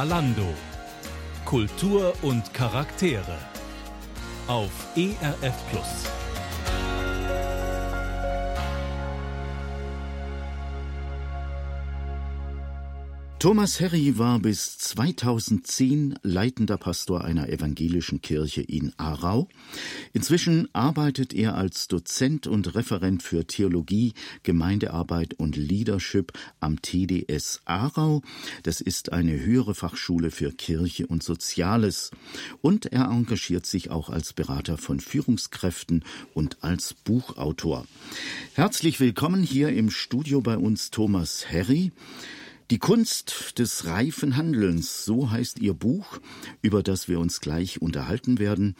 Zalando. Kultur und Charaktere. Auf ERF Plus. Thomas Herry war bis 2010 leitender Pastor einer evangelischen Kirche in Aarau. Inzwischen arbeitet er als Dozent und Referent für Theologie, Gemeindearbeit und Leadership am TDS Aarau. Das ist eine höhere Fachschule für Kirche und Soziales. Und er engagiert sich auch als Berater von Führungskräften und als Buchautor. Herzlich willkommen hier im Studio bei uns Thomas Herry. Die Kunst des reifen Handelns, so heißt Ihr Buch, über das wir uns gleich unterhalten werden.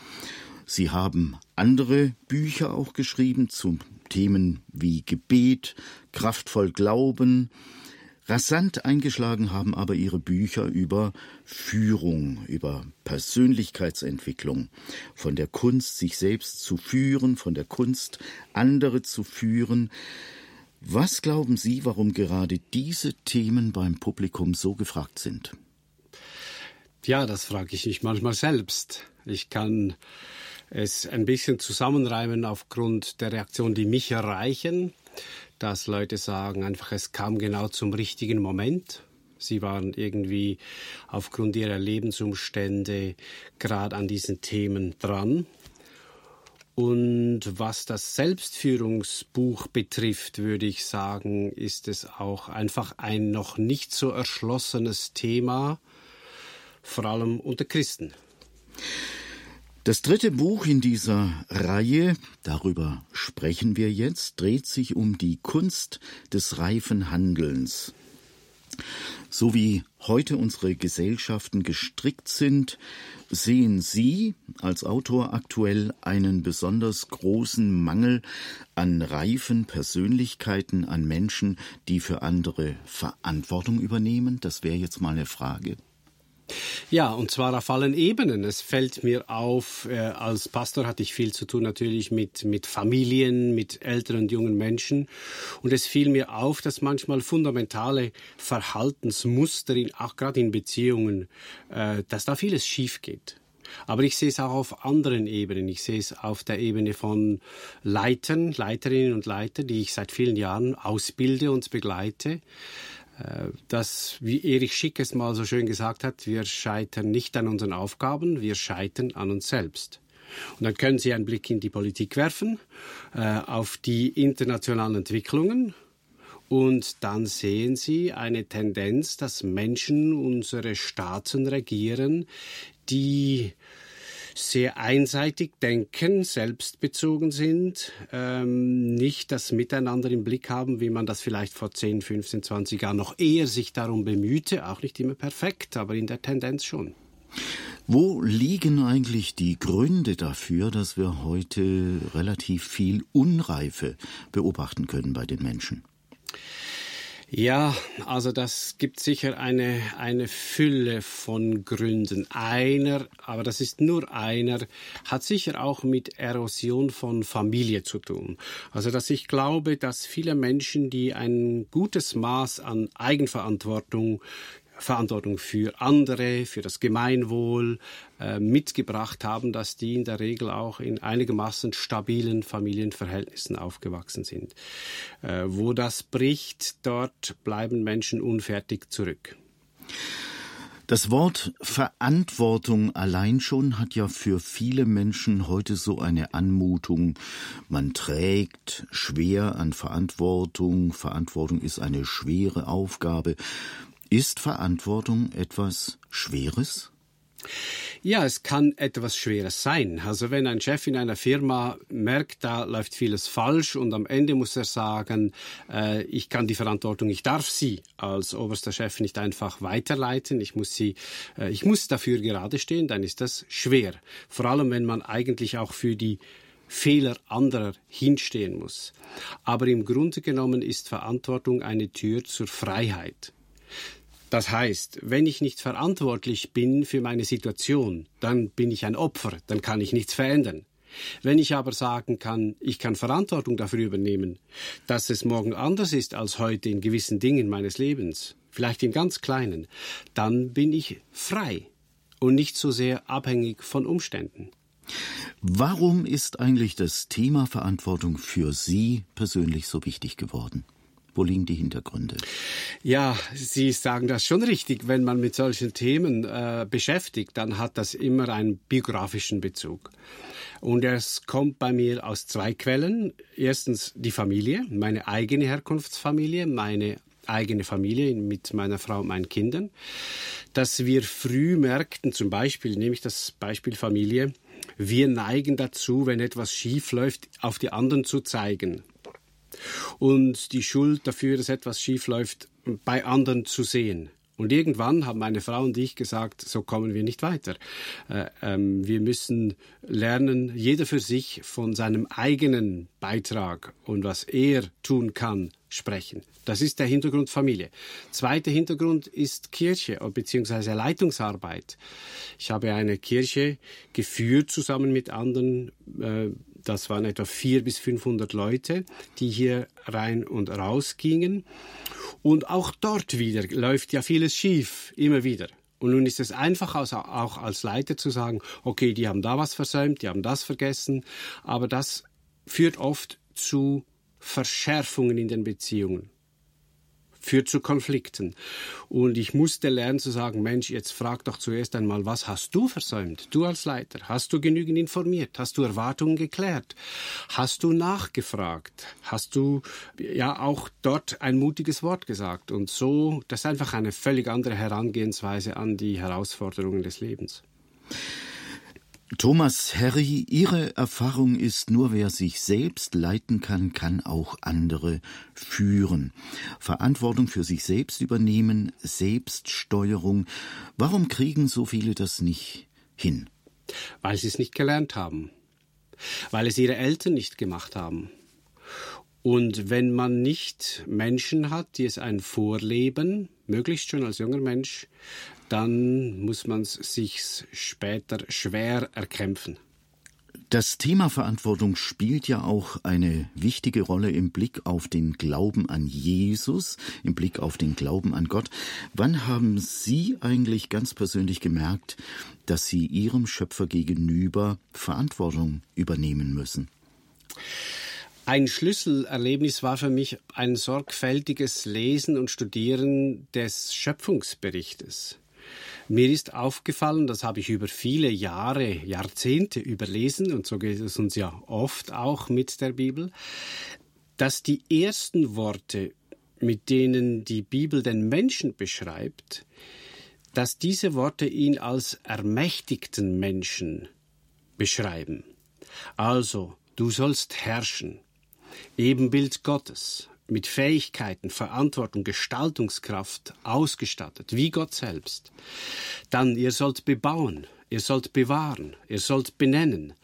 Sie haben andere Bücher auch geschrieben zu Themen wie Gebet, kraftvoll Glauben. Rasant eingeschlagen haben aber Ihre Bücher über Führung, über Persönlichkeitsentwicklung, von der Kunst, sich selbst zu führen, von der Kunst, andere zu führen. Was glauben Sie, warum gerade diese Themen beim Publikum so gefragt sind? Ja, das frage ich mich manchmal selbst. Ich kann es ein bisschen zusammenreimen aufgrund der Reaktionen, die mich erreichen, dass Leute sagen einfach, es kam genau zum richtigen Moment. Sie waren irgendwie aufgrund ihrer Lebensumstände gerade an diesen Themen dran. Und was das Selbstführungsbuch betrifft, würde ich sagen, ist es auch einfach ein noch nicht so erschlossenes Thema, vor allem unter Christen. Das dritte Buch in dieser Reihe, darüber sprechen wir jetzt, dreht sich um die Kunst des reifen Handelns. So wie heute unsere Gesellschaften gestrickt sind, sehen Sie als Autor aktuell einen besonders großen Mangel an reifen Persönlichkeiten, an Menschen, die für andere Verantwortung übernehmen? Das wäre jetzt mal eine Frage. Ja, und zwar auf allen Ebenen. Es fällt mir auf, äh, als Pastor hatte ich viel zu tun natürlich mit, mit Familien, mit älteren und jungen Menschen. Und es fiel mir auf, dass manchmal fundamentale Verhaltensmuster, in, auch gerade in Beziehungen, äh, dass da vieles schief geht. Aber ich sehe es auch auf anderen Ebenen. Ich sehe es auf der Ebene von Leitern, Leiterinnen und Leiter, die ich seit vielen Jahren ausbilde und begleite. Dass, wie Erich Schick es mal so schön gesagt hat, wir scheitern nicht an unseren Aufgaben, wir scheitern an uns selbst. Und dann können Sie einen Blick in die Politik werfen, äh, auf die internationalen Entwicklungen, und dann sehen Sie eine Tendenz, dass Menschen unsere Staaten regieren, die sehr einseitig denken, selbstbezogen sind, ähm, nicht das Miteinander im Blick haben, wie man das vielleicht vor 10, 15, 20 Jahren noch eher sich darum bemühte, auch nicht immer perfekt, aber in der Tendenz schon. Wo liegen eigentlich die Gründe dafür, dass wir heute relativ viel Unreife beobachten können bei den Menschen? Ja, also das gibt sicher eine, eine Fülle von Gründen. Einer, aber das ist nur einer, hat sicher auch mit Erosion von Familie zu tun. Also dass ich glaube, dass viele Menschen, die ein gutes Maß an Eigenverantwortung Verantwortung für andere, für das Gemeinwohl äh, mitgebracht haben, dass die in der Regel auch in einigermaßen stabilen Familienverhältnissen aufgewachsen sind. Äh, wo das bricht, dort bleiben Menschen unfertig zurück. Das Wort Verantwortung allein schon hat ja für viele Menschen heute so eine Anmutung. Man trägt schwer an Verantwortung. Verantwortung ist eine schwere Aufgabe. Ist Verantwortung etwas Schweres? Ja, es kann etwas Schweres sein. Also wenn ein Chef in einer Firma merkt, da läuft vieles falsch und am Ende muss er sagen, äh, ich kann die Verantwortung, ich darf sie als oberster Chef nicht einfach weiterleiten, ich muss sie, äh, ich muss dafür gerade stehen, dann ist das schwer. Vor allem, wenn man eigentlich auch für die Fehler anderer hinstehen muss. Aber im Grunde genommen ist Verantwortung eine Tür zur Freiheit. Das heißt, wenn ich nicht verantwortlich bin für meine Situation, dann bin ich ein Opfer, dann kann ich nichts verändern. Wenn ich aber sagen kann, ich kann Verantwortung dafür übernehmen, dass es morgen anders ist als heute in gewissen Dingen meines Lebens, vielleicht im ganz kleinen, dann bin ich frei und nicht so sehr abhängig von Umständen. Warum ist eigentlich das Thema Verantwortung für Sie persönlich so wichtig geworden? Wo liegen die Hintergründe? Ja, Sie sagen das schon richtig. Wenn man mit solchen Themen äh, beschäftigt, dann hat das immer einen biografischen Bezug. Und es kommt bei mir aus zwei Quellen. Erstens die Familie, meine eigene Herkunftsfamilie, meine eigene Familie mit meiner Frau und meinen Kindern, dass wir früh merkten, zum Beispiel, nehme ich das Beispiel Familie, wir neigen dazu, wenn etwas schief läuft, auf die anderen zu zeigen und die Schuld dafür, dass etwas schief läuft, bei anderen zu sehen. Und irgendwann haben meine Frau und ich gesagt, so kommen wir nicht weiter. Äh, ähm, wir müssen lernen, jeder für sich von seinem eigenen Beitrag und was er tun kann, sprechen. Das ist der Hintergrund Familie. Zweiter Hintergrund ist Kirche bzw. Leitungsarbeit. Ich habe eine Kirche geführt zusammen mit anderen äh, das waren etwa vier bis 500 Leute, die hier rein und raus gingen. Und auch dort wieder läuft ja vieles schief, immer wieder. Und nun ist es einfach auch als Leiter zu sagen, okay, die haben da was versäumt, die haben das vergessen, aber das führt oft zu Verschärfungen in den Beziehungen führt zu Konflikten. Und ich musste lernen zu sagen, Mensch, jetzt frag doch zuerst einmal, was hast du versäumt? Du als Leiter, hast du genügend informiert? Hast du Erwartungen geklärt? Hast du nachgefragt? Hast du ja auch dort ein mutiges Wort gesagt? Und so, das ist einfach eine völlig andere Herangehensweise an die Herausforderungen des Lebens. Thomas Harry, Ihre Erfahrung ist, nur wer sich selbst leiten kann, kann auch andere führen. Verantwortung für sich selbst übernehmen, Selbststeuerung. Warum kriegen so viele das nicht hin? Weil sie es nicht gelernt haben. Weil es ihre Eltern nicht gemacht haben. Und wenn man nicht Menschen hat, die es ein vorleben, möglichst schon als junger Mensch, dann muss man es sich später schwer erkämpfen. Das Thema Verantwortung spielt ja auch eine wichtige Rolle im Blick auf den Glauben an Jesus, im Blick auf den Glauben an Gott. Wann haben Sie eigentlich ganz persönlich gemerkt, dass Sie Ihrem Schöpfer gegenüber Verantwortung übernehmen müssen? Ein Schlüsselerlebnis war für mich ein sorgfältiges Lesen und Studieren des Schöpfungsberichtes. Mir ist aufgefallen, das habe ich über viele Jahre, Jahrzehnte überlesen, und so geht es uns ja oft auch mit der Bibel, dass die ersten Worte, mit denen die Bibel den Menschen beschreibt, dass diese Worte ihn als ermächtigten Menschen beschreiben. Also, du sollst herrschen, Ebenbild Gottes, mit Fähigkeiten, Verantwortung, Gestaltungskraft ausgestattet, wie Gott selbst. Dann, ihr sollt bebauen, ihr sollt bewahren, ihr sollt benennen.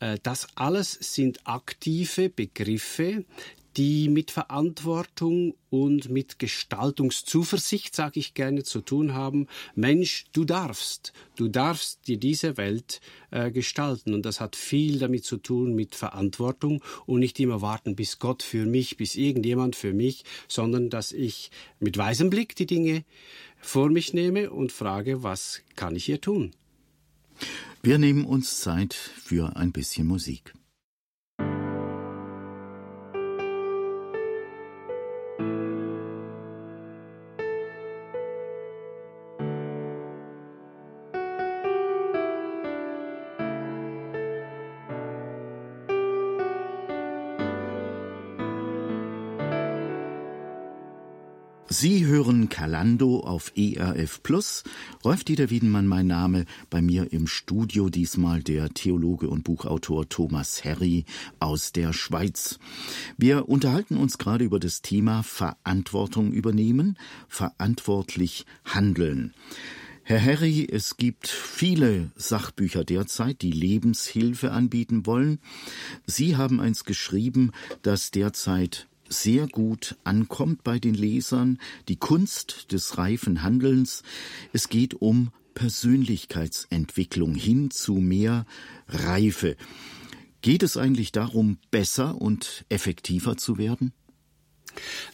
Äh, das alles sind aktive Begriffe, die mit Verantwortung und mit Gestaltungszuversicht, sage ich gerne, zu tun haben. Mensch, du darfst, du darfst dir diese Welt äh, gestalten. Und das hat viel damit zu tun mit Verantwortung und nicht immer warten, bis Gott für mich, bis irgendjemand für mich, sondern dass ich mit weisem Blick die Dinge vor mich nehme und frage, was kann ich hier tun? Wir nehmen uns Zeit für ein bisschen Musik. Hören Kalando auf ERF Plus. Rolf Dieter Wiedenmann, mein Name. Bei mir im Studio diesmal der Theologe und Buchautor Thomas Herry aus der Schweiz. Wir unterhalten uns gerade über das Thema Verantwortung übernehmen, verantwortlich handeln. Herr Herry, es gibt viele Sachbücher derzeit, die Lebenshilfe anbieten wollen. Sie haben eins geschrieben, das derzeit sehr gut ankommt bei den Lesern, die Kunst des reifen Handelns. Es geht um Persönlichkeitsentwicklung hin zu mehr Reife. Geht es eigentlich darum, besser und effektiver zu werden?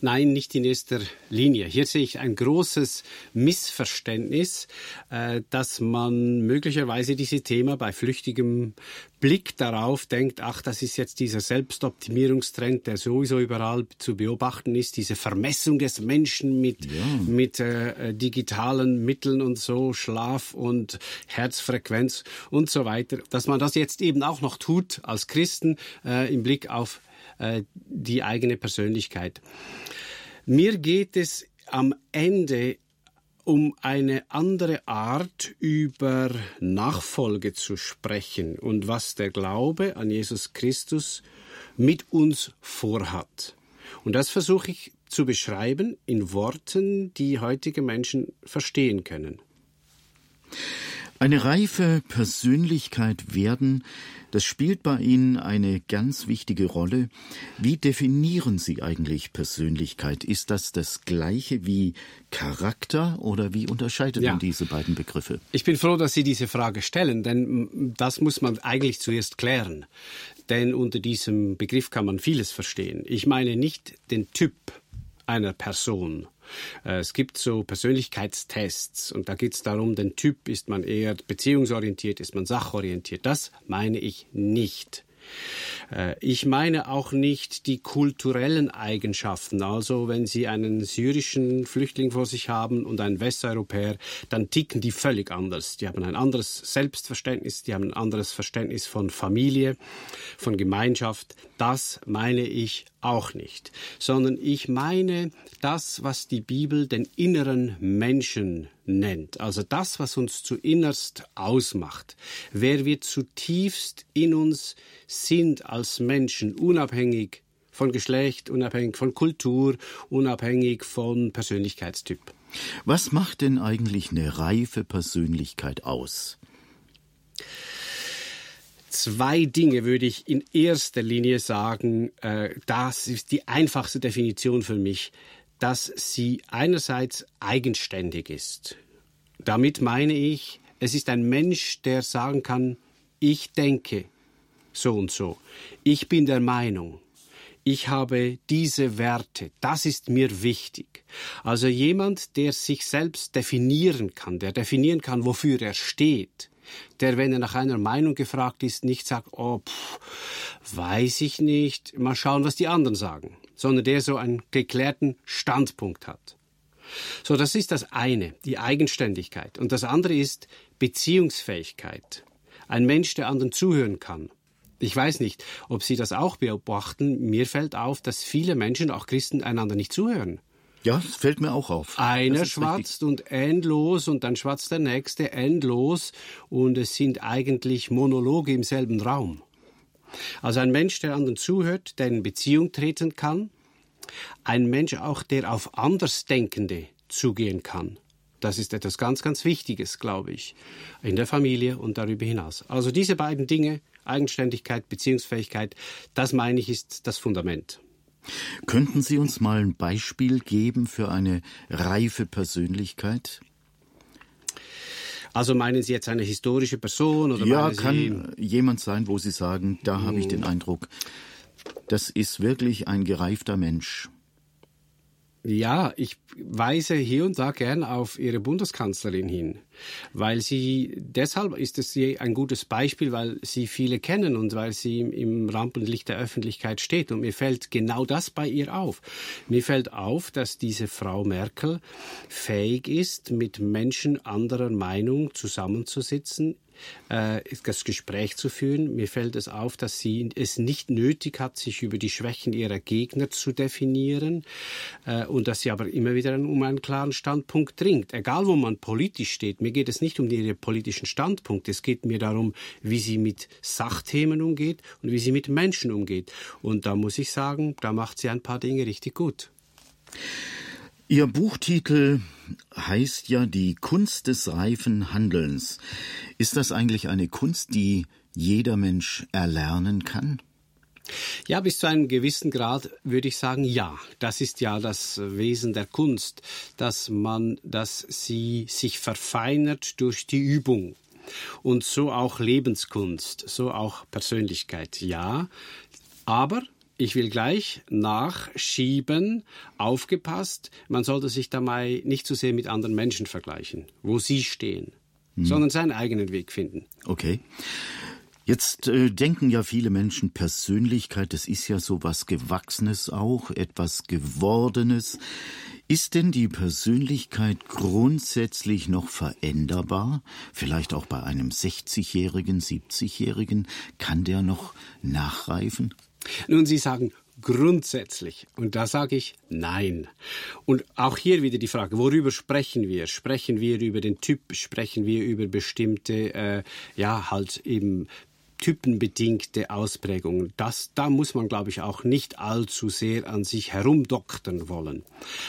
Nein, nicht in erster Linie. Hier sehe ich ein großes Missverständnis, äh, dass man möglicherweise dieses Thema bei flüchtigem Blick darauf denkt, ach, das ist jetzt dieser Selbstoptimierungstrend, der sowieso überall zu beobachten ist, diese Vermessung des Menschen mit, ja. mit äh, digitalen Mitteln und so, Schlaf und Herzfrequenz und so weiter, dass man das jetzt eben auch noch tut als Christen äh, im Blick auf die eigene Persönlichkeit. Mir geht es am Ende um eine andere Art über Nachfolge zu sprechen und was der Glaube an Jesus Christus mit uns vorhat. Und das versuche ich zu beschreiben in Worten, die heutige Menschen verstehen können. Eine reife Persönlichkeit werden, das spielt bei Ihnen eine ganz wichtige Rolle. Wie definieren Sie eigentlich Persönlichkeit? Ist das das gleiche wie Charakter oder wie unterscheidet ja. man diese beiden Begriffe? Ich bin froh, dass Sie diese Frage stellen, denn das muss man eigentlich zuerst klären. Denn unter diesem Begriff kann man vieles verstehen. Ich meine nicht den Typ einer Person, äh, es gibt so Persönlichkeitstests und da geht es darum, den Typ, ist man eher beziehungsorientiert, ist man sachorientiert. Das meine ich nicht. Äh, ich meine auch nicht die kulturellen Eigenschaften. Also wenn Sie einen syrischen Flüchtling vor sich haben und einen Westeuropäer, dann ticken die völlig anders. Die haben ein anderes Selbstverständnis, die haben ein anderes Verständnis von Familie, von Gemeinschaft. Das meine ich auch nicht, sondern ich meine das, was die Bibel den inneren Menschen nennt, also das, was uns zu innerst ausmacht, wer wir zutiefst in uns sind als Menschen, unabhängig von Geschlecht, unabhängig von Kultur, unabhängig von Persönlichkeitstyp. Was macht denn eigentlich eine reife Persönlichkeit aus? Zwei Dinge würde ich in erster Linie sagen, äh, das ist die einfachste Definition für mich dass sie einerseits eigenständig ist. Damit meine ich, es ist ein Mensch, der sagen kann, ich denke so und so, ich bin der Meinung, ich habe diese Werte, das ist mir wichtig. Also jemand, der sich selbst definieren kann, der definieren kann, wofür er steht, der, wenn er nach einer Meinung gefragt ist, nicht sagt, oh, pff, weiß ich nicht, mal schauen, was die anderen sagen sondern der so einen geklärten Standpunkt hat. So, das ist das eine, die Eigenständigkeit. Und das andere ist Beziehungsfähigkeit. Ein Mensch, der anderen zuhören kann. Ich weiß nicht, ob Sie das auch beobachten. Mir fällt auf, dass viele Menschen, auch Christen, einander nicht zuhören. Ja, das fällt mir auch auf. Einer schwatzt richtig. und endlos und dann schwatzt der nächste endlos und es sind eigentlich Monologe im selben Raum. Also ein Mensch, der anderen zuhört, der in Beziehung treten kann. Ein Mensch auch, der auf Andersdenkende zugehen kann. Das ist etwas ganz, ganz Wichtiges, glaube ich, in der Familie und darüber hinaus. Also diese beiden Dinge, Eigenständigkeit, Beziehungsfähigkeit, das meine ich ist das Fundament. Könnten Sie uns mal ein Beispiel geben für eine reife Persönlichkeit? Also meinen Sie jetzt eine historische Person oder Ja, kann jemand sein, wo Sie sagen, da hm. habe ich den hm. Eindruck, das ist wirklich ein gereifter Mensch. Ja, ich weise hier und da gern auf Ihre Bundeskanzlerin hin, weil sie, deshalb ist es ein gutes Beispiel, weil sie viele kennen und weil sie im Rampenlicht der Öffentlichkeit steht. Und mir fällt genau das bei ihr auf. Mir fällt auf, dass diese Frau Merkel fähig ist, mit Menschen anderer Meinung zusammenzusitzen, äh, das Gespräch zu führen. Mir fällt es auf, dass sie es nicht nötig hat, sich über die Schwächen ihrer Gegner zu definieren äh, und dass sie aber immer wieder um einen klaren Standpunkt dringt. Egal, wo man politisch steht, mir geht es nicht um ihre politischen Standpunkte, es geht mir darum, wie sie mit Sachthemen umgeht und wie sie mit Menschen umgeht. Und da muss ich sagen, da macht sie ein paar Dinge richtig gut. Ihr Buchtitel heißt ja die Kunst des reifen Handelns. Ist das eigentlich eine Kunst, die jeder Mensch erlernen kann? Ja, bis zu einem gewissen Grad würde ich sagen, ja. Das ist ja das Wesen der Kunst, dass man, dass sie sich verfeinert durch die Übung. Und so auch Lebenskunst, so auch Persönlichkeit, ja. Aber ich will gleich nachschieben, aufgepasst, man sollte sich dabei nicht zu sehr mit anderen Menschen vergleichen, wo sie stehen, hm. sondern seinen eigenen Weg finden. Okay. Jetzt äh, denken ja viele Menschen, Persönlichkeit, das ist ja so was Gewachsenes auch, etwas Gewordenes. Ist denn die Persönlichkeit grundsätzlich noch veränderbar? Vielleicht auch bei einem 60-Jährigen, 70-Jährigen? Kann der noch nachreifen? Nun, Sie sagen grundsätzlich. Und da sage ich nein. Und auch hier wieder die Frage, worüber sprechen wir? Sprechen wir über den Typ? Sprechen wir über bestimmte, äh, ja, halt eben typenbedingte Ausprägungen. Das, da muss man, glaube ich, auch nicht allzu sehr an sich herumdoktern wollen.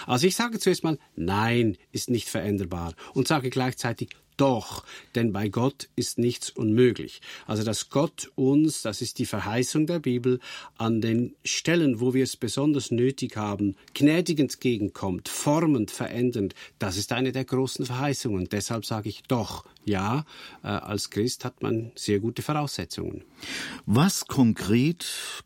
Also ich sage zuerst mal, nein, ist nicht veränderbar und sage gleichzeitig, doch, denn bei Gott ist nichts unmöglich. Also dass Gott uns, das ist die Verheißung der Bibel, an den Stellen, wo wir es besonders nötig haben, gnädig entgegenkommt, formend, verändernd, das ist eine der großen Verheißungen. Deshalb sage ich doch, ja, äh, als Christ hat man sehr gute Voraussetzungen. Was konkret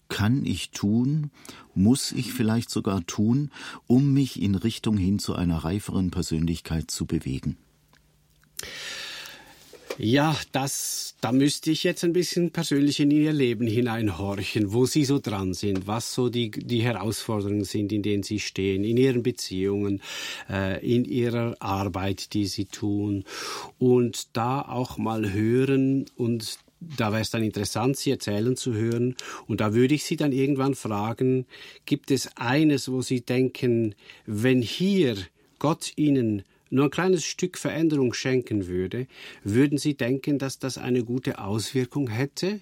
kann ich tun, muss ich vielleicht sogar tun, um mich in Richtung hin zu einer reiferen Persönlichkeit zu bewegen? Ja, das, da müsste ich jetzt ein bisschen persönlich in Ihr Leben hineinhorchen, wo Sie so dran sind, was so die, die Herausforderungen sind, in denen Sie stehen, in Ihren Beziehungen, äh, in Ihrer Arbeit, die Sie tun. Und da auch mal hören und da wäre es dann interessant, Sie erzählen zu hören. Und da würde ich Sie dann irgendwann fragen, gibt es eines, wo Sie denken, wenn hier Gott Ihnen nur ein kleines Stück Veränderung schenken würde, würden Sie denken, dass das eine gute Auswirkung hätte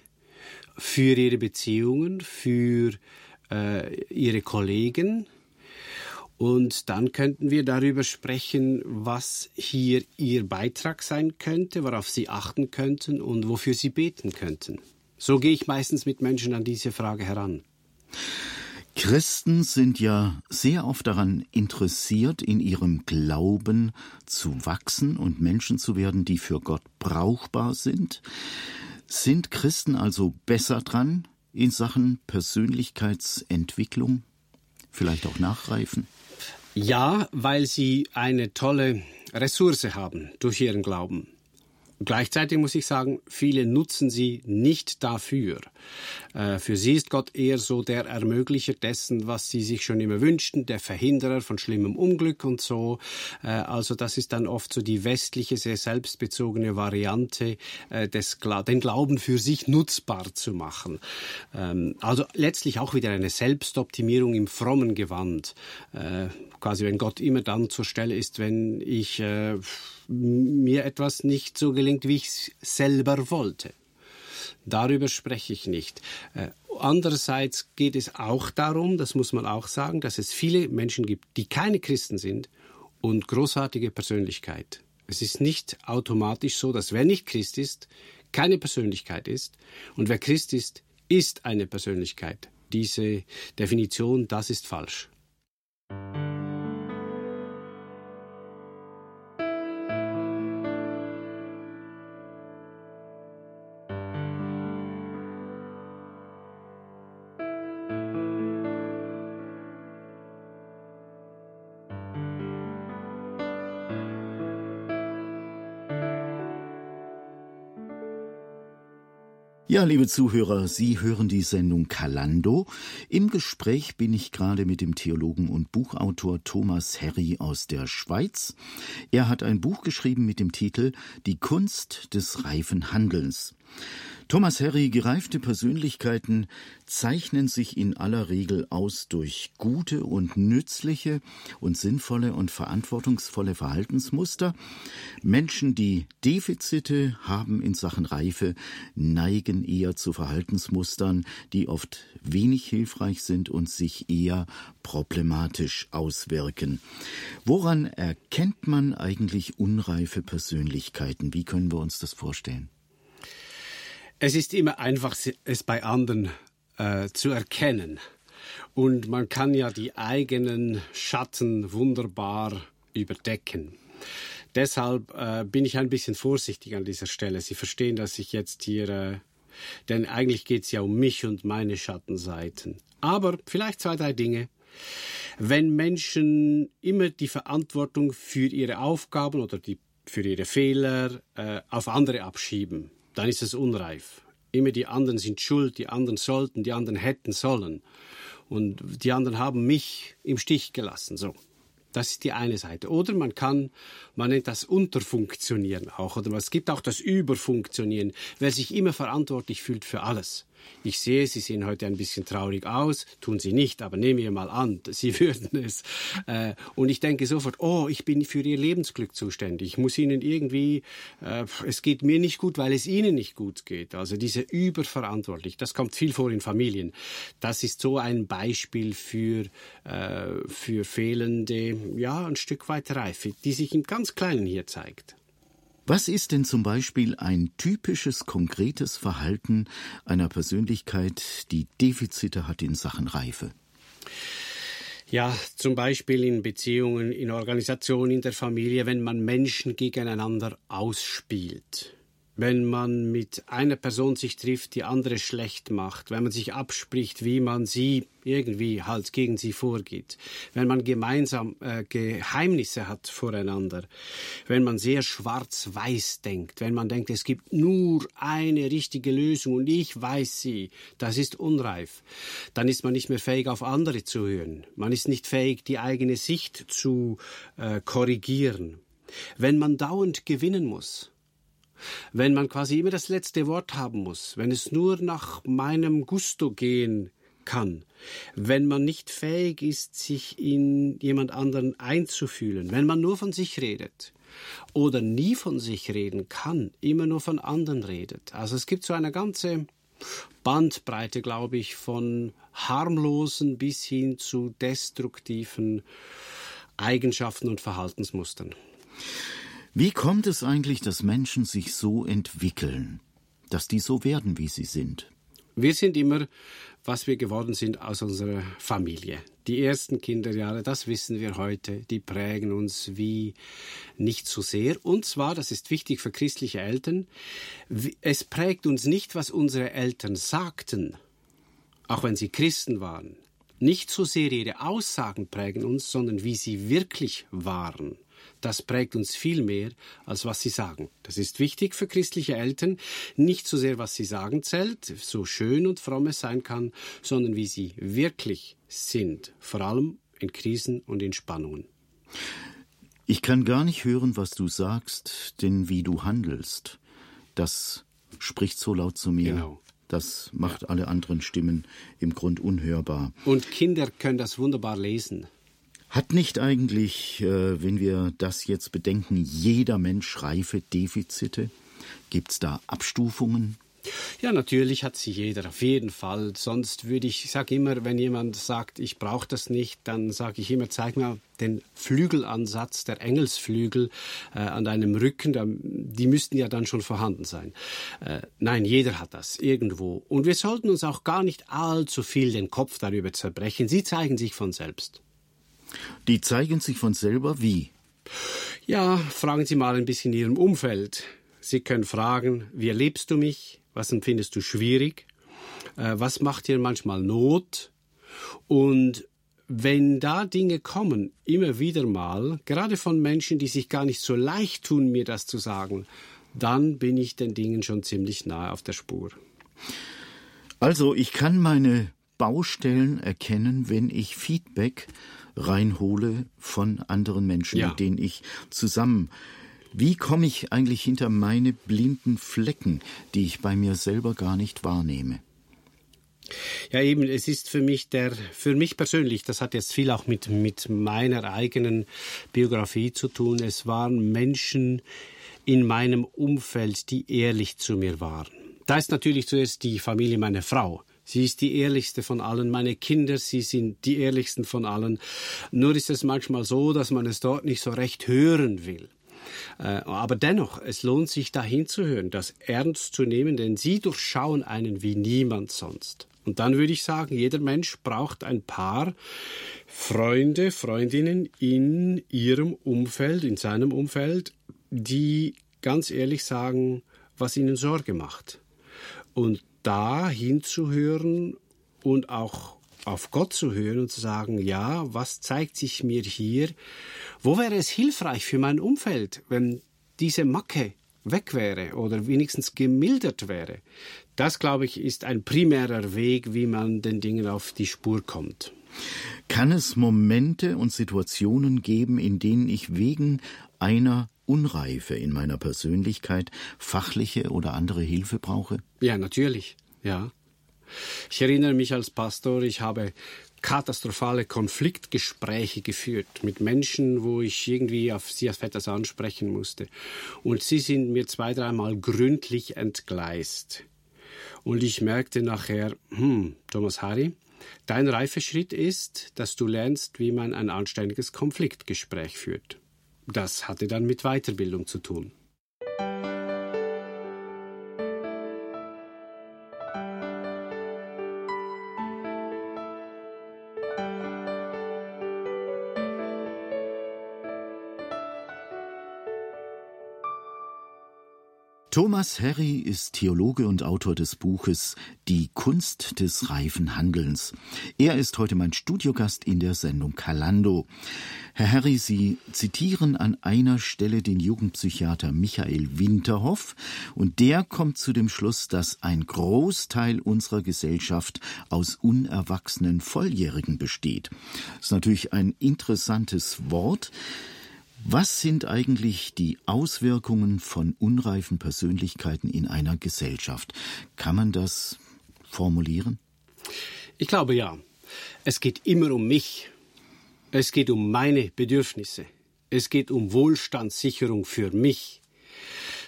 für Ihre Beziehungen, für äh, Ihre Kollegen? Und dann könnten wir darüber sprechen, was hier Ihr Beitrag sein könnte, worauf Sie achten könnten und wofür Sie beten könnten. So gehe ich meistens mit Menschen an diese Frage heran. Christen sind ja sehr oft daran interessiert, in ihrem Glauben zu wachsen und Menschen zu werden, die für Gott brauchbar sind. Sind Christen also besser dran in Sachen Persönlichkeitsentwicklung? Vielleicht auch nachreifen? Ja, weil sie eine tolle Ressource haben durch ihren Glauben. Gleichzeitig muss ich sagen, viele nutzen sie nicht dafür. Äh, für sie ist Gott eher so der Ermöglicher dessen, was sie sich schon immer wünschten, der Verhinderer von schlimmem Unglück und so. Äh, also das ist dann oft so die westliche, sehr selbstbezogene Variante, äh, des, den Glauben für sich nutzbar zu machen. Ähm, also letztlich auch wieder eine Selbstoptimierung im frommen Gewand. Quasi wenn Gott immer dann zur Stelle ist, wenn ich mir etwas nicht so gelingt, wie ich es selber wollte. Darüber spreche ich nicht. Äh, andererseits geht es auch darum, das muss man auch sagen, dass es viele Menschen gibt, die keine Christen sind und großartige Persönlichkeit. Es ist nicht automatisch so, dass wer nicht Christ ist, keine Persönlichkeit ist und wer Christ ist, ist eine Persönlichkeit. Diese Definition, das ist falsch. Ja, liebe Zuhörer, Sie hören die Sendung Kalando. Im Gespräch bin ich gerade mit dem Theologen und Buchautor Thomas Herry aus der Schweiz. Er hat ein Buch geschrieben mit dem Titel Die Kunst des reifen Handelns. Thomas Harry, gereifte Persönlichkeiten zeichnen sich in aller Regel aus durch gute und nützliche und sinnvolle und verantwortungsvolle Verhaltensmuster. Menschen, die Defizite haben in Sachen Reife, neigen eher zu Verhaltensmustern, die oft wenig hilfreich sind und sich eher problematisch auswirken. Woran erkennt man eigentlich unreife Persönlichkeiten? Wie können wir uns das vorstellen? Es ist immer einfach, es bei anderen äh, zu erkennen. Und man kann ja die eigenen Schatten wunderbar überdecken. Deshalb äh, bin ich ein bisschen vorsichtig an dieser Stelle. Sie verstehen, dass ich jetzt hier äh, denn eigentlich geht es ja um mich und meine Schattenseiten. Aber vielleicht zwei, drei Dinge. Wenn Menschen immer die Verantwortung für ihre Aufgaben oder die, für ihre Fehler äh, auf andere abschieben, dann ist es unreif. Immer die anderen sind schuld, die anderen sollten, die anderen hätten sollen. Und die anderen haben mich im Stich gelassen. So. Das ist die eine Seite. Oder man kann, man nennt das Unterfunktionieren auch. Oder es gibt auch das Überfunktionieren, wer sich immer verantwortlich fühlt für alles. Ich sehe, Sie sehen heute ein bisschen traurig aus, tun Sie nicht, aber nehmen wir mal an, Sie würden es. Äh, und ich denke sofort, oh, ich bin für Ihr Lebensglück zuständig. Ich muss Ihnen irgendwie, äh, es geht mir nicht gut, weil es Ihnen nicht gut geht. Also diese überverantwortlich, das kommt viel vor in Familien. Das ist so ein Beispiel für, äh, für fehlende, ja, ein Stück weit Reife, die sich im ganz Kleinen hier zeigt. Was ist denn zum Beispiel ein typisches, konkretes Verhalten einer Persönlichkeit, die Defizite hat in Sachen Reife? Ja, zum Beispiel in Beziehungen, in Organisationen, in der Familie, wenn man Menschen gegeneinander ausspielt wenn man mit einer Person sich trifft, die andere schlecht macht, wenn man sich abspricht, wie man sie irgendwie halt gegen sie vorgeht, wenn man gemeinsam äh, Geheimnisse hat voreinander, wenn man sehr schwarz-weiß denkt, wenn man denkt, es gibt nur eine richtige Lösung und ich weiß sie, das ist unreif, dann ist man nicht mehr fähig, auf andere zu hören. Man ist nicht fähig, die eigene Sicht zu äh, korrigieren. Wenn man dauernd gewinnen muss, wenn man quasi immer das letzte Wort haben muss, wenn es nur nach meinem Gusto gehen kann, wenn man nicht fähig ist, sich in jemand anderen einzufühlen, wenn man nur von sich redet oder nie von sich reden kann, immer nur von anderen redet. Also es gibt so eine ganze Bandbreite, glaube ich, von harmlosen bis hin zu destruktiven Eigenschaften und Verhaltensmustern. Wie kommt es eigentlich, dass Menschen sich so entwickeln, dass die so werden, wie sie sind? Wir sind immer, was wir geworden sind aus unserer Familie. Die ersten Kinderjahre, das wissen wir heute, die prägen uns wie nicht so sehr. Und zwar, das ist wichtig für christliche Eltern, es prägt uns nicht, was unsere Eltern sagten, auch wenn sie Christen waren. Nicht so sehr ihre Aussagen prägen uns, sondern wie sie wirklich waren das prägt uns viel mehr, als was sie sagen. Das ist wichtig für christliche Eltern. Nicht so sehr, was sie sagen zählt, so schön und fromm es sein kann, sondern wie sie wirklich sind, vor allem in Krisen und in Spannungen. Ich kann gar nicht hören, was du sagst, denn wie du handelst, das spricht so laut zu mir. Genau. Das macht ja. alle anderen Stimmen im Grund unhörbar. Und Kinder können das wunderbar lesen. Hat nicht eigentlich, äh, wenn wir das jetzt bedenken, jeder Mensch reife Defizite? Gibt es da Abstufungen? Ja, natürlich hat sie jeder, auf jeden Fall. Sonst würde ich, ich sage immer, wenn jemand sagt, ich brauche das nicht, dann sage ich immer, zeig mir den Flügelansatz der Engelsflügel äh, an deinem Rücken, da, die müssten ja dann schon vorhanden sein. Äh, nein, jeder hat das irgendwo. Und wir sollten uns auch gar nicht allzu viel den Kopf darüber zerbrechen. Sie zeigen sich von selbst. Die zeigen sich von selber wie? Ja, fragen Sie mal ein bisschen in Ihrem Umfeld. Sie können fragen, wie erlebst du mich? Was empfindest du schwierig? Äh, was macht dir manchmal Not? Und wenn da Dinge kommen, immer wieder mal, gerade von Menschen, die sich gar nicht so leicht tun, mir das zu sagen, dann bin ich den Dingen schon ziemlich nahe auf der Spur. Also, ich kann meine Baustellen erkennen, wenn ich Feedback reinhole von anderen Menschen, ja. mit denen ich zusammen wie komme ich eigentlich hinter meine blinden Flecken, die ich bei mir selber gar nicht wahrnehme? Ja, eben, es ist für mich der, für mich persönlich, das hat jetzt viel auch mit, mit meiner eigenen Biografie zu tun. Es waren Menschen in meinem Umfeld, die ehrlich zu mir waren. Da ist natürlich zuerst die Familie meiner Frau. Sie ist die ehrlichste von allen. Meine Kinder, sie sind die ehrlichsten von allen. Nur ist es manchmal so, dass man es dort nicht so recht hören will. Äh, aber dennoch, es lohnt sich da hinzuhören, das ernst zu nehmen, denn sie durchschauen einen wie niemand sonst. Und dann würde ich sagen, jeder Mensch braucht ein paar Freunde, Freundinnen in ihrem Umfeld, in seinem Umfeld, die ganz ehrlich sagen, was ihnen Sorge macht Und da hinzuhören und auch auf Gott zu hören und zu sagen, ja, was zeigt sich mir hier? Wo wäre es hilfreich für mein Umfeld, wenn diese Macke weg wäre oder wenigstens gemildert wäre? Das, glaube ich, ist ein primärer Weg, wie man den Dingen auf die Spur kommt. Kann es Momente und Situationen geben, in denen ich wegen einer Unreife in meiner Persönlichkeit fachliche oder andere Hilfe brauche? Ja, natürlich. Ja. Ich erinnere mich als Pastor, ich habe katastrophale Konfliktgespräche geführt mit Menschen, wo ich irgendwie auf sie auf etwas ansprechen musste. Und sie sind mir zwei, dreimal gründlich entgleist. Und ich merkte nachher, hm, Thomas Harry, dein Reifeschritt ist, dass du lernst, wie man ein anständiges Konfliktgespräch führt. Das hatte dann mit Weiterbildung zu tun. Thomas Harry ist Theologe und Autor des Buches Die Kunst des reifen Handelns. Er ist heute mein Studiogast in der Sendung Kalando. Herr Harry, Sie zitieren an einer Stelle den Jugendpsychiater Michael Winterhoff und der kommt zu dem Schluss, dass ein Großteil unserer Gesellschaft aus unerwachsenen Volljährigen besteht. Das ist natürlich ein interessantes Wort. Was sind eigentlich die Auswirkungen von unreifen Persönlichkeiten in einer Gesellschaft? Kann man das formulieren? Ich glaube ja. Es geht immer um mich. Es geht um meine Bedürfnisse. Es geht um Wohlstandssicherung für mich.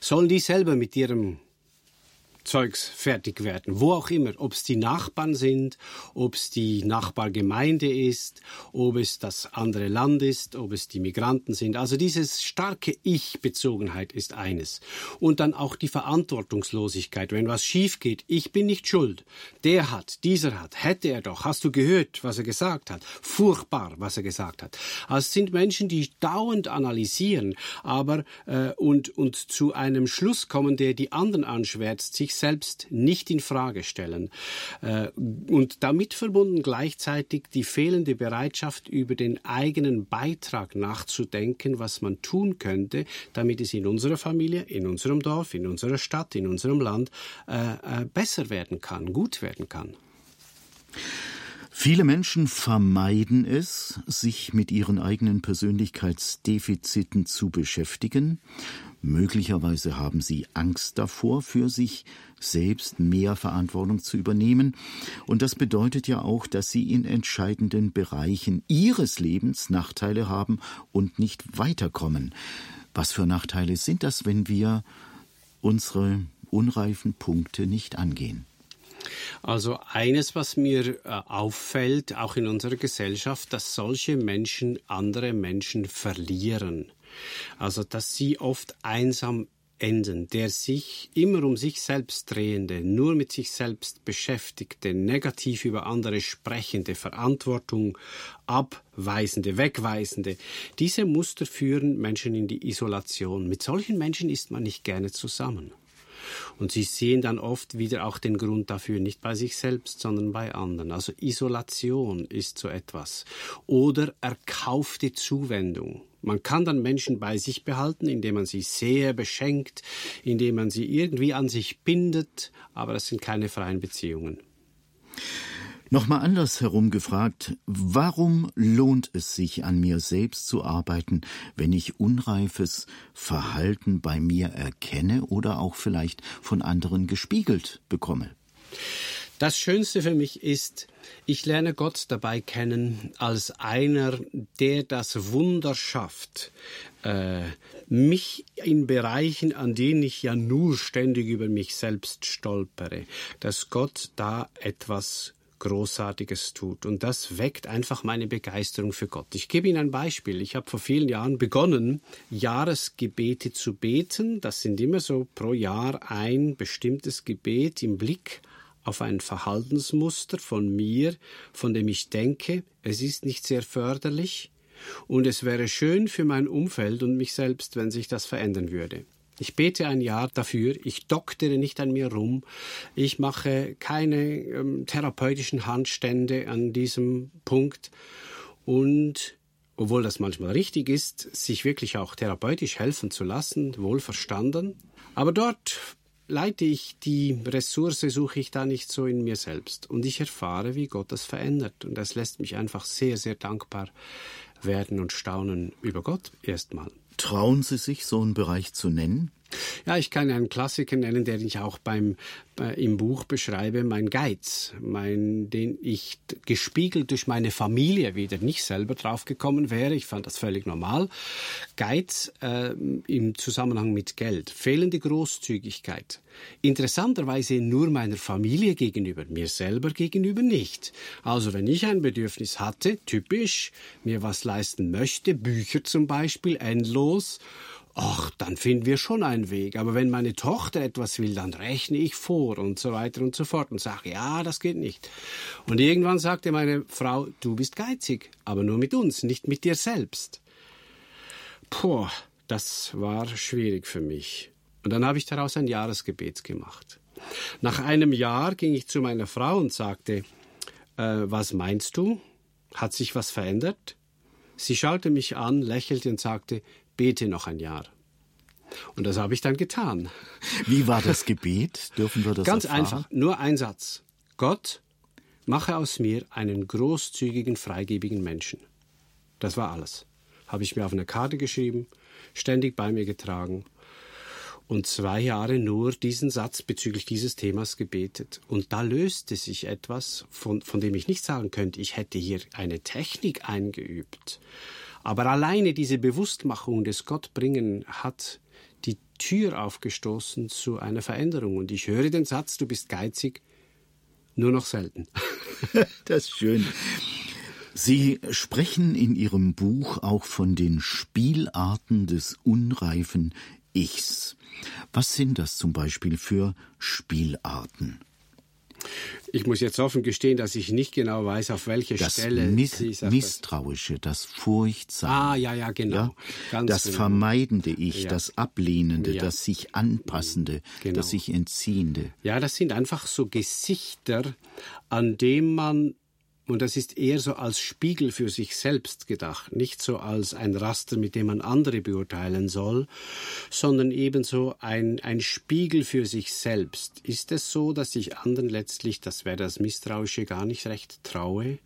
Sollen die selber mit ihrem Zeugs fertig werden. Wo auch immer. Ob es die Nachbarn sind, ob es die Nachbargemeinde ist, ob es das andere Land ist, ob es die Migranten sind. Also diese starke Ich-Bezogenheit ist eines. Und dann auch die Verantwortungslosigkeit. Wenn was schief geht, ich bin nicht schuld. Der hat, dieser hat, hätte er doch. Hast du gehört, was er gesagt hat? Furchtbar, was er gesagt hat. Also es sind Menschen, die dauernd analysieren, aber äh, und, und zu einem Schluss kommen, der die anderen anschwärzt, sich selbst nicht in Frage stellen äh, und damit verbunden gleichzeitig die fehlende Bereitschaft über den eigenen Beitrag nachzudenken, was man tun könnte, damit es in unserer Familie, in unserem Dorf, in unserer Stadt, in unserem Land äh, äh, besser werden kann, gut werden kann. Viele Menschen vermeiden es, sich mit ihren eigenen Persönlichkeitsdefiziten zu beschäftigen. Möglicherweise haben sie Angst davor, für sich selbst mehr Verantwortung zu übernehmen. Und das bedeutet ja auch, dass sie in entscheidenden Bereichen ihres Lebens Nachteile haben und nicht weiterkommen. Was für Nachteile sind das, wenn wir unsere unreifen Punkte nicht angehen? Also eines, was mir äh, auffällt, auch in unserer Gesellschaft, dass solche Menschen andere Menschen verlieren. Also dass sie oft einsam enden, der sich immer um sich selbst drehende, nur mit sich selbst beschäftigte, negativ über andere sprechende, Verantwortung abweisende, wegweisende, diese Muster führen Menschen in die Isolation. Mit solchen Menschen ist man nicht gerne zusammen. Und sie sehen dann oft wieder auch den Grund dafür nicht bei sich selbst, sondern bei anderen. Also Isolation ist so etwas. Oder erkaufte Zuwendung. Man kann dann Menschen bei sich behalten, indem man sie sehr beschenkt, indem man sie irgendwie an sich bindet, aber das sind keine freien Beziehungen. Nochmal anders herum gefragt, warum lohnt es sich, an mir selbst zu arbeiten, wenn ich unreifes Verhalten bei mir erkenne oder auch vielleicht von anderen gespiegelt bekomme? Das Schönste für mich ist, ich lerne Gott dabei kennen als einer, der das Wunder schafft, äh, mich in Bereichen, an denen ich ja nur ständig über mich selbst stolpere, dass Gott da etwas Großartiges tut. Und das weckt einfach meine Begeisterung für Gott. Ich gebe Ihnen ein Beispiel. Ich habe vor vielen Jahren begonnen, Jahresgebete zu beten. Das sind immer so pro Jahr ein bestimmtes Gebet im Blick auf ein Verhaltensmuster von mir, von dem ich denke, es ist nicht sehr förderlich und es wäre schön für mein Umfeld und mich selbst, wenn sich das verändern würde. Ich bete ein Jahr dafür, ich doktere nicht an mir rum, ich mache keine ähm, therapeutischen Handstände an diesem Punkt und obwohl das manchmal richtig ist, sich wirklich auch therapeutisch helfen zu lassen, wohl verstanden. Aber dort leite ich die Ressource, suche ich da nicht so in mir selbst. Und ich erfahre, wie Gott das verändert. Und das lässt mich einfach sehr, sehr dankbar werden und staunen über Gott erstmal. Trauen Sie sich, so einen Bereich zu nennen? Ja, ich kann einen Klassiker nennen, den ich auch beim, äh, im Buch beschreibe, mein Geiz, mein, den ich gespiegelt durch meine Familie wieder nicht selber draufgekommen wäre. Ich fand das völlig normal. Geiz äh, im Zusammenhang mit Geld, fehlende Großzügigkeit. Interessanterweise nur meiner Familie gegenüber, mir selber gegenüber nicht. Also wenn ich ein Bedürfnis hatte, typisch, mir was leisten möchte, Bücher zum Beispiel, endlos, ach, dann finden wir schon einen Weg. Aber wenn meine Tochter etwas will, dann rechne ich vor und so weiter und so fort und sage, ja, das geht nicht. Und irgendwann sagte meine Frau, du bist geizig, aber nur mit uns, nicht mit dir selbst. Puh, das war schwierig für mich. Und dann habe ich daraus ein Jahresgebet gemacht. Nach einem Jahr ging ich zu meiner Frau und sagte, äh, was meinst du? Hat sich was verändert? Sie schaute mich an, lächelte und sagte, bete noch ein Jahr. Und das habe ich dann getan. Wie war das Gebet? Dürfen wir das Ganz erfahren? einfach, nur ein Satz. Gott, mache aus mir einen großzügigen, freigebigen Menschen. Das war alles. Habe ich mir auf eine Karte geschrieben, ständig bei mir getragen und zwei Jahre nur diesen Satz bezüglich dieses Themas gebetet. Und da löste sich etwas, von, von dem ich nicht sagen könnte, ich hätte hier eine Technik eingeübt. Aber alleine diese Bewusstmachung des Gottbringen hat die Tür aufgestoßen zu einer Veränderung. Und ich höre den Satz, du bist geizig, nur noch selten. das ist schön. Sie sprechen in Ihrem Buch auch von den Spielarten des unreifen Ichs. Was sind das zum Beispiel für Spielarten? Ich muss jetzt offen gestehen, dass ich nicht genau weiß, auf welche das Stelle Miss Misstrauische, das Furchtsame. Ah, ja, ja, genau. Ja? das genau. vermeidende Ich, ja. das Ablehnende, ja. das sich Anpassende, genau. das sich Entziehende. Ja, das sind einfach so Gesichter, an dem man und das ist eher so als Spiegel für sich selbst gedacht, nicht so als ein Raster, mit dem man andere beurteilen soll, sondern ebenso ein, ein Spiegel für sich selbst. Ist es so, dass ich anderen letztlich, das wäre das Misstrauische, gar nicht recht traue?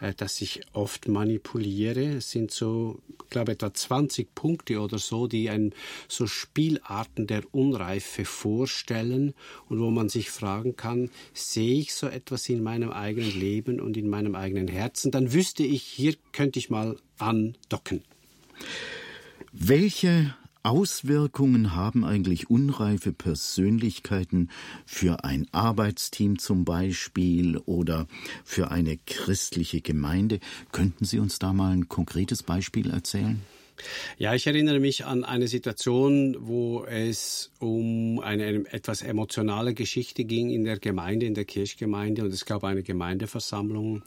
Äh, dass ich oft manipuliere. Es sind so, ich glaube, etwa 20 Punkte oder so, die ein, so Spielarten der Unreife vorstellen und wo man sich fragen kann, sehe ich so etwas in meinem eigenen Leben und in meinem eigenen Herzen? Dann wüsste ich, hier könnte ich mal andocken. Welche Auswirkungen haben eigentlich unreife Persönlichkeiten für ein Arbeitsteam zum Beispiel oder für eine christliche Gemeinde? Könnten Sie uns da mal ein konkretes Beispiel erzählen? Ja, ich erinnere mich an eine Situation, wo es um eine etwas emotionale Geschichte ging in der Gemeinde, in der Kirchgemeinde und es gab eine Gemeindeversammlung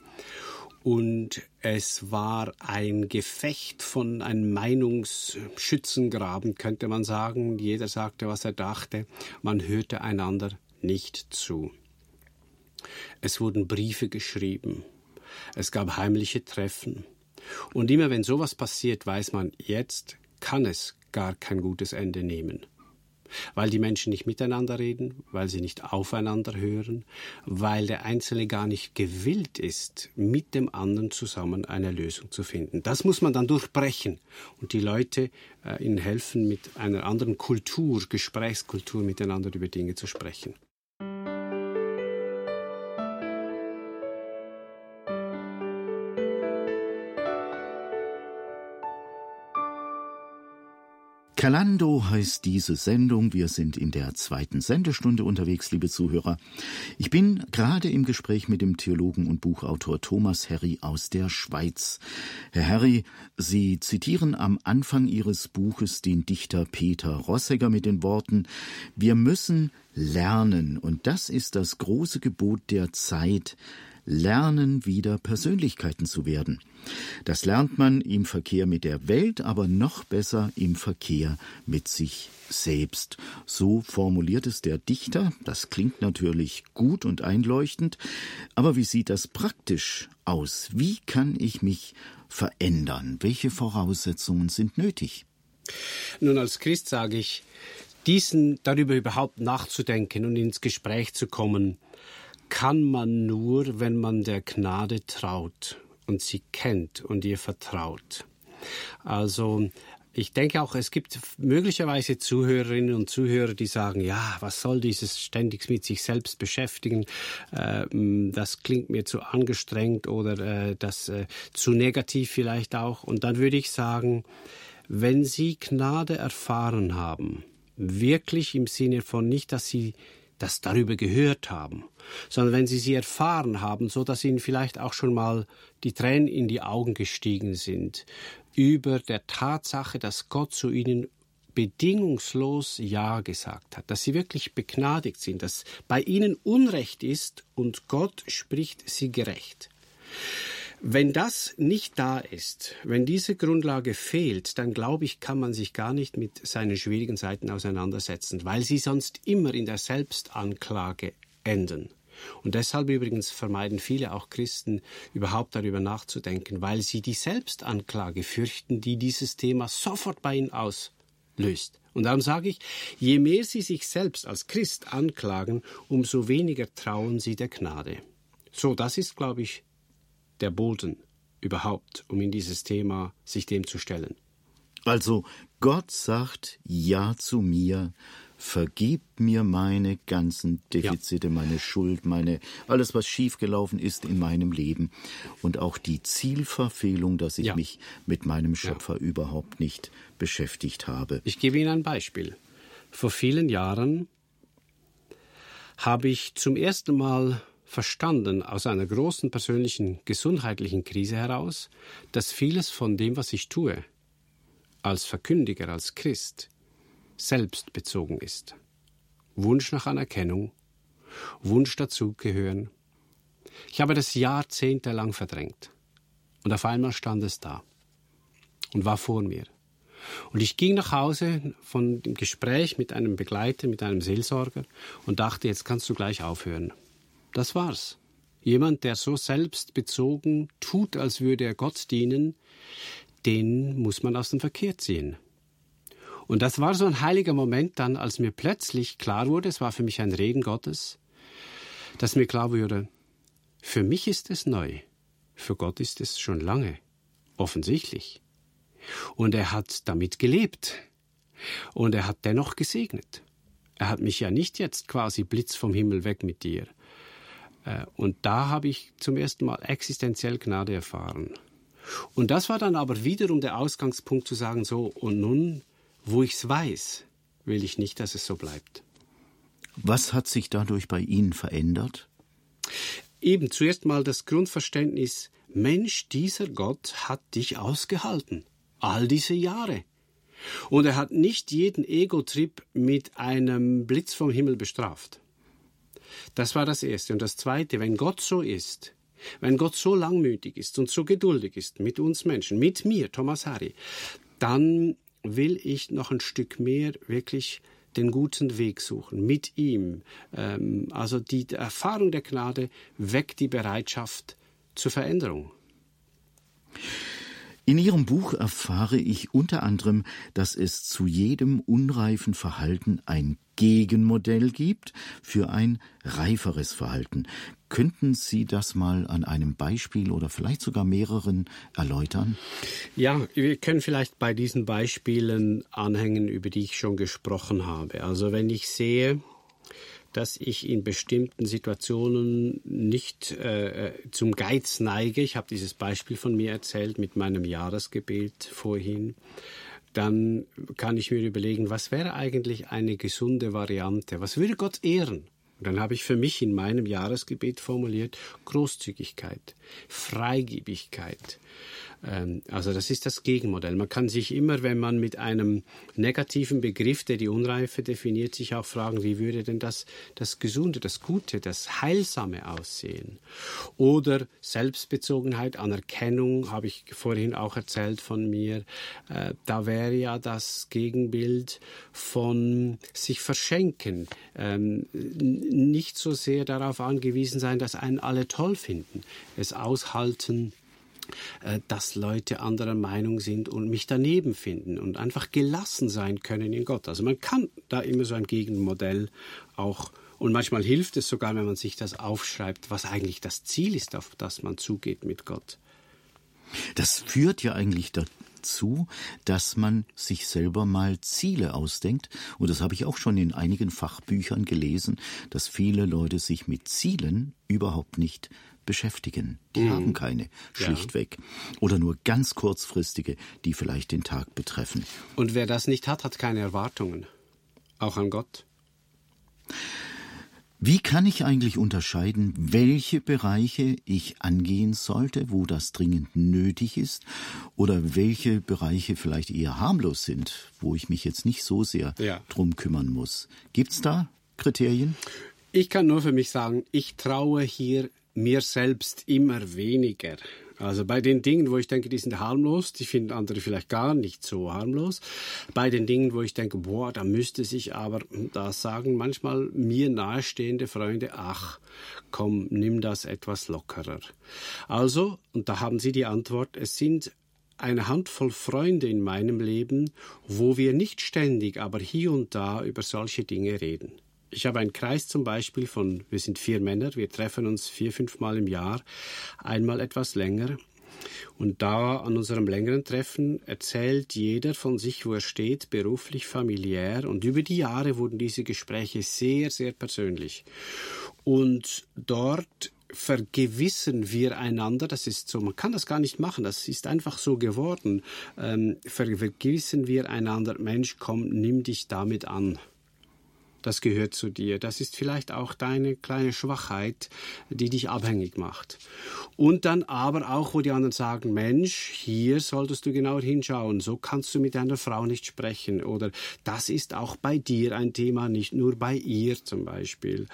und es war ein Gefecht von einem Meinungsschützengraben, könnte man sagen. Jeder sagte, was er dachte. Man hörte einander nicht zu. Es wurden Briefe geschrieben. Es gab heimliche Treffen. Und immer wenn sowas passiert, weiß man, jetzt kann es gar kein gutes Ende nehmen weil die Menschen nicht miteinander reden, weil sie nicht aufeinander hören, weil der Einzelne gar nicht gewillt ist, mit dem anderen zusammen eine Lösung zu finden. Das muss man dann durchbrechen und die Leute äh, ihnen helfen, mit einer anderen Kultur, Gesprächskultur miteinander über Dinge zu sprechen. Kalando heißt diese Sendung. Wir sind in der zweiten Sendestunde unterwegs, liebe Zuhörer. Ich bin gerade im Gespräch mit dem Theologen und Buchautor Thomas Herry aus der Schweiz. Herr Herry, Sie zitieren am Anfang Ihres Buches den Dichter Peter Rossegger mit den Worten Wir müssen lernen, und das ist das große Gebot der Zeit, lernen, wieder Persönlichkeiten zu werden. Das lernt man im Verkehr mit der Welt, aber noch besser im Verkehr mit sich selbst. So formuliert es der Dichter. Das klingt natürlich gut und einleuchtend. Aber wie sieht das praktisch aus? Wie kann ich mich verändern? Welche Voraussetzungen sind nötig? Nun, als Christ sage ich, diesen darüber überhaupt nachzudenken und ins Gespräch zu kommen, kann man nur, wenn man der Gnade traut und sie kennt und ihr vertraut. Also ich denke auch, es gibt möglicherweise Zuhörerinnen und Zuhörer, die sagen, ja, was soll dieses ständig mit sich selbst beschäftigen? Äh, das klingt mir zu angestrengt oder äh, das äh, zu negativ vielleicht auch. Und dann würde ich sagen, wenn Sie Gnade erfahren haben, wirklich im Sinne von nicht, dass Sie das darüber gehört haben, sondern wenn Sie sie erfahren haben, so dass Ihnen vielleicht auch schon mal die Tränen in die Augen gestiegen sind, über der Tatsache, dass Gott zu ihnen bedingungslos Ja gesagt hat, dass sie wirklich begnadigt sind, dass bei ihnen Unrecht ist und Gott spricht sie gerecht. Wenn das nicht da ist, wenn diese Grundlage fehlt, dann glaube ich, kann man sich gar nicht mit seinen schwierigen Seiten auseinandersetzen, weil sie sonst immer in der Selbstanklage enden. Und deshalb übrigens vermeiden viele auch Christen überhaupt darüber nachzudenken, weil sie die Selbstanklage fürchten, die dieses Thema sofort bei ihnen auslöst. Und darum sage ich, je mehr sie sich selbst als Christ anklagen, umso weniger trauen sie der Gnade. So, das ist, glaube ich, der Boden überhaupt, um in dieses Thema sich dem zu stellen. Also Gott sagt Ja zu mir, vergib mir meine ganzen Defizite, ja. meine Schuld, meine alles, was schiefgelaufen ist in meinem Leben und auch die Zielverfehlung, dass ich ja. mich mit meinem Schöpfer ja. überhaupt nicht beschäftigt habe. Ich gebe Ihnen ein Beispiel. Vor vielen Jahren habe ich zum ersten Mal verstanden aus einer großen persönlichen gesundheitlichen Krise heraus, dass vieles von dem, was ich tue, als Verkündiger, als Christ, selbstbezogen ist. Wunsch nach Anerkennung, Wunsch dazugehören. Ich habe das jahrzehntelang verdrängt. Und auf einmal stand es da und war vor mir. Und ich ging nach Hause von dem Gespräch mit einem Begleiter, mit einem Seelsorger und dachte, jetzt kannst du gleich aufhören. Das war's. Jemand, der so selbstbezogen tut, als würde er Gott dienen, den muss man aus dem Verkehr ziehen. Und das war so ein heiliger Moment dann, als mir plötzlich klar wurde, es war für mich ein Reden Gottes, dass mir klar wurde, für mich ist es neu, für Gott ist es schon lange, offensichtlich. Und er hat damit gelebt. Und er hat dennoch gesegnet. Er hat mich ja nicht jetzt quasi Blitz vom Himmel weg mit dir. Äh, und da habe ich zum ersten Mal existenziell Gnade erfahren. Und das war dann aber wiederum der Ausgangspunkt zu sagen, so, und nun wo ich es weiß, will ich nicht, dass es so bleibt. Was hat sich dadurch bei Ihnen verändert? Eben zuerst mal das Grundverständnis, Mensch, dieser Gott hat dich ausgehalten. All diese Jahre. Und er hat nicht jeden Ego-Trip mit einem Blitz vom Himmel bestraft. Das war das Erste. Und das Zweite, wenn Gott so ist, wenn Gott so langmütig ist und so geduldig ist mit uns Menschen, mit mir, Thomas Harry, dann will ich noch ein Stück mehr wirklich den guten Weg suchen mit ihm. Ähm, also die Erfahrung der Gnade weckt die Bereitschaft zur Veränderung. In Ihrem Buch erfahre ich unter anderem, dass es zu jedem unreifen Verhalten ein Gegenmodell gibt für ein reiferes Verhalten. Könnten Sie das mal an einem Beispiel oder vielleicht sogar mehreren erläutern? Ja, wir können vielleicht bei diesen Beispielen anhängen, über die ich schon gesprochen habe. Also wenn ich sehe, dass ich in bestimmten Situationen nicht äh, zum Geiz neige. Ich habe dieses Beispiel von mir erzählt mit meinem Jahresgebet vorhin. Dann kann ich mir überlegen, was wäre eigentlich eine gesunde Variante? Was würde Gott ehren? Und dann habe ich für mich in meinem Jahresgebet formuliert Großzügigkeit, Freigebigkeit, also das ist das Gegenmodell. Man kann sich immer, wenn man mit einem negativen Begriff, der die Unreife definiert, sich auch fragen, wie würde denn das, das Gesunde, das Gute, das Heilsame aussehen? Oder Selbstbezogenheit, Anerkennung, habe ich vorhin auch erzählt von mir. Äh, da wäre ja das Gegenbild von sich verschenken, ähm, nicht so sehr darauf angewiesen sein, dass einen alle toll finden, es aushalten, dass Leute anderer Meinung sind und mich daneben finden und einfach gelassen sein können in Gott. Also man kann da immer so ein Gegenmodell auch und manchmal hilft es sogar, wenn man sich das aufschreibt, was eigentlich das Ziel ist, auf das man zugeht mit Gott. Das führt ja eigentlich dazu, dass man sich selber mal Ziele ausdenkt. Und das habe ich auch schon in einigen Fachbüchern gelesen, dass viele Leute sich mit Zielen überhaupt nicht beschäftigen. Die mhm. haben keine, schlichtweg. Ja. Oder nur ganz kurzfristige, die vielleicht den Tag betreffen. Und wer das nicht hat, hat keine Erwartungen. Auch an Gott. Wie kann ich eigentlich unterscheiden, welche Bereiche ich angehen sollte, wo das dringend nötig ist, oder welche Bereiche vielleicht eher harmlos sind, wo ich mich jetzt nicht so sehr ja. drum kümmern muss? Gibt's da Kriterien? Ich kann nur für mich sagen, ich traue hier mir selbst immer weniger. Also bei den Dingen, wo ich denke, die sind harmlos, die finden andere vielleicht gar nicht so harmlos. Bei den Dingen, wo ich denke, boah, da müsste sich aber, da sagen manchmal mir nahestehende Freunde, ach, komm, nimm das etwas lockerer. Also, und da haben Sie die Antwort, es sind eine Handvoll Freunde in meinem Leben, wo wir nicht ständig, aber hier und da über solche Dinge reden. Ich habe einen Kreis zum Beispiel von, wir sind vier Männer, wir treffen uns vier, fünf Mal im Jahr, einmal etwas länger. Und da an unserem längeren Treffen erzählt jeder von sich, wo er steht, beruflich, familiär. Und über die Jahre wurden diese Gespräche sehr, sehr persönlich. Und dort vergewissern wir einander, das ist so, man kann das gar nicht machen, das ist einfach so geworden, ähm, vergewissern wir einander, Mensch, komm, nimm dich damit an das gehört zu dir. Das ist vielleicht auch deine kleine Schwachheit, die dich abhängig macht. Und dann aber auch, wo die anderen sagen, Mensch, hier solltest du genauer hinschauen, so kannst du mit deiner Frau nicht sprechen. Oder das ist auch bei dir ein Thema, nicht nur bei ihr zum Beispiel.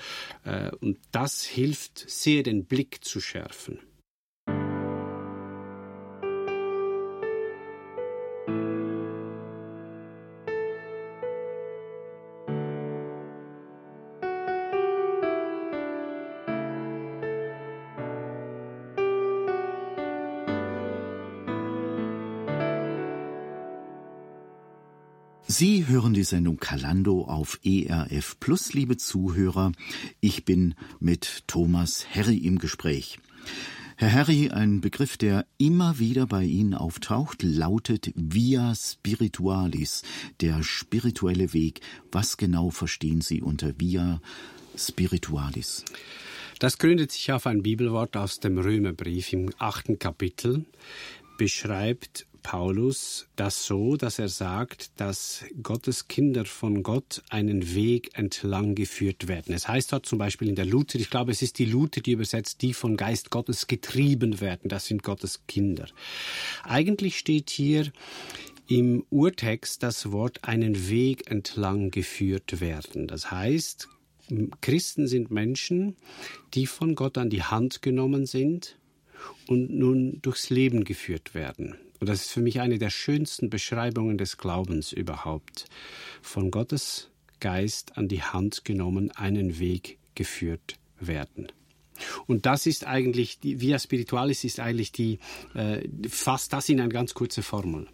Äh, und das hilft sehr, den Blick zu schärfen. Hören die Sendung Kalando auf ERF Plus, liebe Zuhörer. Ich bin mit Thomas Herri im Gespräch. Herr Harry, ein Begriff, der immer wieder bei Ihnen auftaucht, lautet Via Spiritualis, der spirituelle Weg. Was genau verstehen Sie unter Via Spiritualis? Das gründet sich auf ein Bibelwort aus dem Römerbrief im achten Kapitel, beschreibt Paulus das so, dass er sagt, dass Gottes Kinder von Gott einen Weg entlang geführt werden. Es heißt dort zum Beispiel in der Luther, ich glaube, es ist die Luther, die übersetzt, die vom Geist Gottes getrieben werden. Das sind Gottes Kinder. Eigentlich steht hier im Urtext das Wort einen Weg entlang geführt werden. Das heißt, Christen sind Menschen, die von Gott an die Hand genommen sind und nun durchs Leben geführt werden. Und das ist für mich eine der schönsten Beschreibungen des Glaubens überhaupt. Von Gottes Geist an die Hand genommen, einen Weg geführt werden. Und das ist eigentlich, die Via Spiritualis ist eigentlich die, äh, fast das in eine ganz kurze Formel.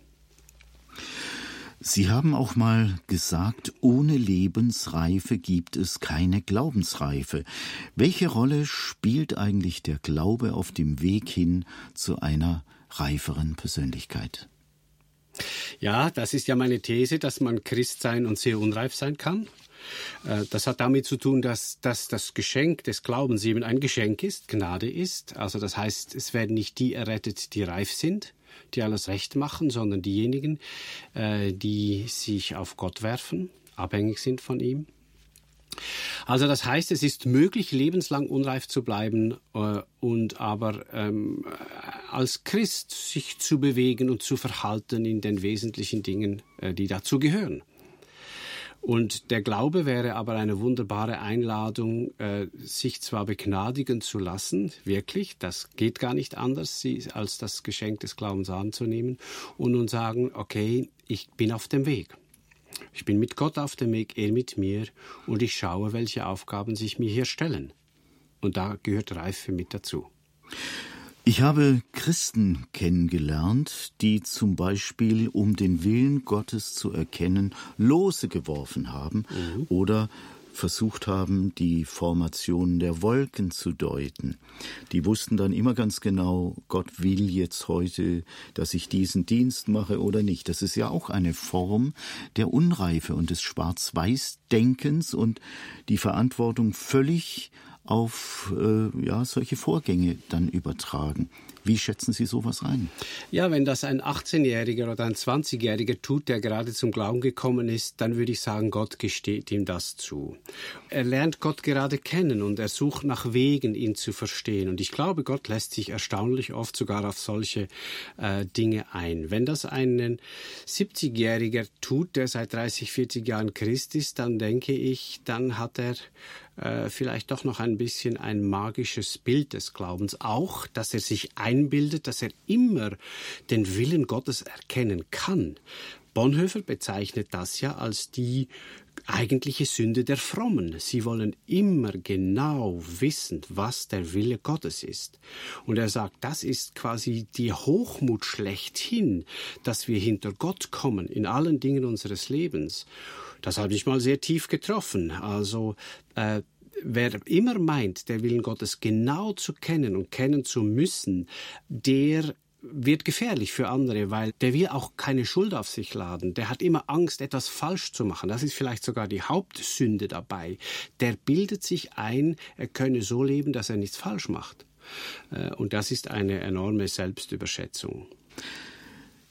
Sie haben auch mal gesagt, ohne Lebensreife gibt es keine Glaubensreife. Welche Rolle spielt eigentlich der Glaube auf dem Weg hin zu einer reiferen Persönlichkeit. Ja, das ist ja meine These, dass man Christ sein und sehr unreif sein kann. Äh, das hat damit zu tun, dass, dass das Geschenk des Glaubens eben ein Geschenk ist, Gnade ist. Also das heißt, es werden nicht die errettet, die reif sind, die alles recht machen, sondern diejenigen, äh, die sich auf Gott werfen, abhängig sind von ihm. Also das heißt, es ist möglich, lebenslang unreif zu bleiben äh, und aber ähm, als Christ sich zu bewegen und zu verhalten in den wesentlichen Dingen, äh, die dazu gehören. Und der Glaube wäre aber eine wunderbare Einladung, äh, sich zwar begnadigen zu lassen, wirklich, das geht gar nicht anders, als das Geschenk des Glaubens anzunehmen und nun sagen, okay, ich bin auf dem Weg. Ich bin mit Gott auf dem Weg, er mit mir, und ich schaue, welche Aufgaben sich mir hier stellen. Und da gehört Reife mit dazu. Ich habe Christen kennengelernt, die zum Beispiel, um den Willen Gottes zu erkennen, Lose geworfen haben mhm. oder versucht haben, die Formation der Wolken zu deuten. Die wussten dann immer ganz genau, Gott will jetzt heute, dass ich diesen Dienst mache oder nicht. Das ist ja auch eine Form der Unreife und des Schwarz-Weiß-Denkens und die Verantwortung völlig auf äh, ja, solche Vorgänge dann übertragen. Wie schätzen Sie sowas ein? Ja, wenn das ein 18-Jähriger oder ein 20-Jähriger tut, der gerade zum Glauben gekommen ist, dann würde ich sagen, Gott gesteht ihm das zu. Er lernt Gott gerade kennen und er sucht nach Wegen, ihn zu verstehen. Und ich glaube, Gott lässt sich erstaunlich oft sogar auf solche äh, Dinge ein. Wenn das ein 70-Jähriger tut, der seit 30, 40 Jahren Christ ist, dann denke ich, dann hat er äh, vielleicht doch noch ein bisschen ein magisches Bild des Glaubens. Auch, dass er sich einbildet, dass er immer den Willen Gottes erkennen kann. Bonhoeffer bezeichnet das ja als die eigentliche Sünde der Frommen. Sie wollen immer genau wissen, was der Wille Gottes ist. Und er sagt, das ist quasi die Hochmut schlechthin, dass wir hinter Gott kommen in allen Dingen unseres Lebens. Das hat mich mal sehr tief getroffen. Also äh, wer immer meint, der Willen Gottes genau zu kennen und kennen zu müssen, der wird gefährlich für andere, weil der will auch keine Schuld auf sich laden. Der hat immer Angst, etwas falsch zu machen. Das ist vielleicht sogar die Hauptsünde dabei. Der bildet sich ein, er könne so leben, dass er nichts falsch macht. Äh, und das ist eine enorme Selbstüberschätzung.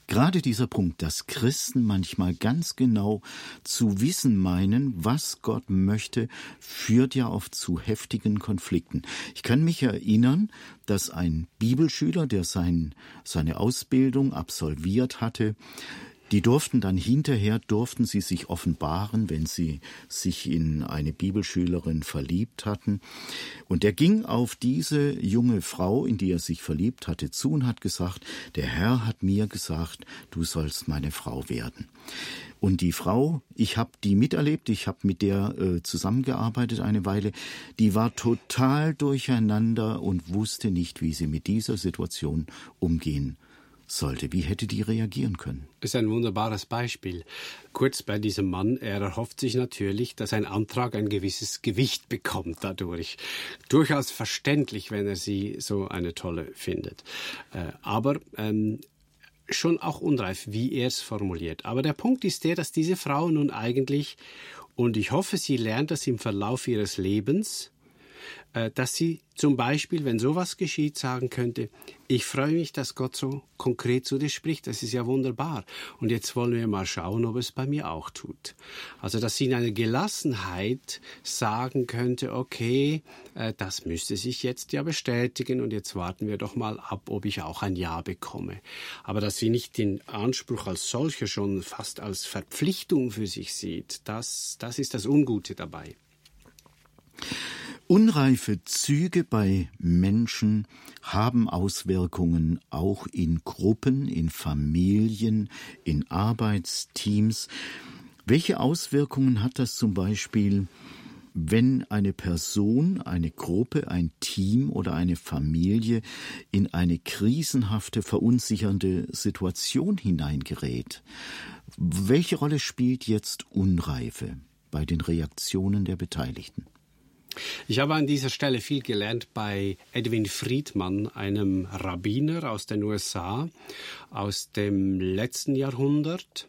Gerade dieser Punkt, dass Christen manchmal ganz genau zu wissen meinen, was Gott möchte, führt ja oft zu heftigen Konflikten. Ich kann mich erinnern, dass ein Bibelschüler, der sein, seine Ausbildung absolviert hatte, die durften dann hinterher, durften sie sich offenbaren, wenn sie sich in eine Bibelschülerin verliebt hatten. Und er ging auf diese junge Frau, in die er sich verliebt hatte, zu und hat gesagt, der Herr hat mir gesagt, du sollst meine Frau werden. Und die Frau, ich habe die miterlebt, ich habe mit der äh, zusammengearbeitet eine Weile, die war total durcheinander und wusste nicht, wie sie mit dieser Situation umgehen sollte. Wie hätte die reagieren können? Das ist ein wunderbares Beispiel. Kurz bei diesem Mann, er erhofft sich natürlich, dass ein Antrag ein gewisses Gewicht bekommt dadurch. Durchaus verständlich, wenn er sie so eine tolle findet. Äh, aber ähm, schon auch unreif, wie er es formuliert. Aber der Punkt ist der, dass diese Frau nun eigentlich, und ich hoffe, sie lernt das im Verlauf ihres Lebens, dass sie zum Beispiel, wenn sowas geschieht, sagen könnte, ich freue mich, dass Gott so konkret zu dir spricht, das ist ja wunderbar. Und jetzt wollen wir mal schauen, ob es bei mir auch tut. Also, dass sie in einer Gelassenheit sagen könnte, okay, äh, das müsste sich jetzt ja bestätigen und jetzt warten wir doch mal ab, ob ich auch ein Ja bekomme. Aber dass sie nicht den Anspruch als solcher schon fast als Verpflichtung für sich sieht, das, das ist das Ungute dabei. Unreife Züge bei Menschen haben Auswirkungen auch in Gruppen, in Familien, in Arbeitsteams. Welche Auswirkungen hat das zum Beispiel, wenn eine Person, eine Gruppe, ein Team oder eine Familie in eine krisenhafte, verunsichernde Situation hineingerät? Welche Rolle spielt jetzt Unreife bei den Reaktionen der Beteiligten? Ich habe an dieser Stelle viel gelernt bei Edwin Friedman, einem Rabbiner aus den USA aus dem letzten Jahrhundert.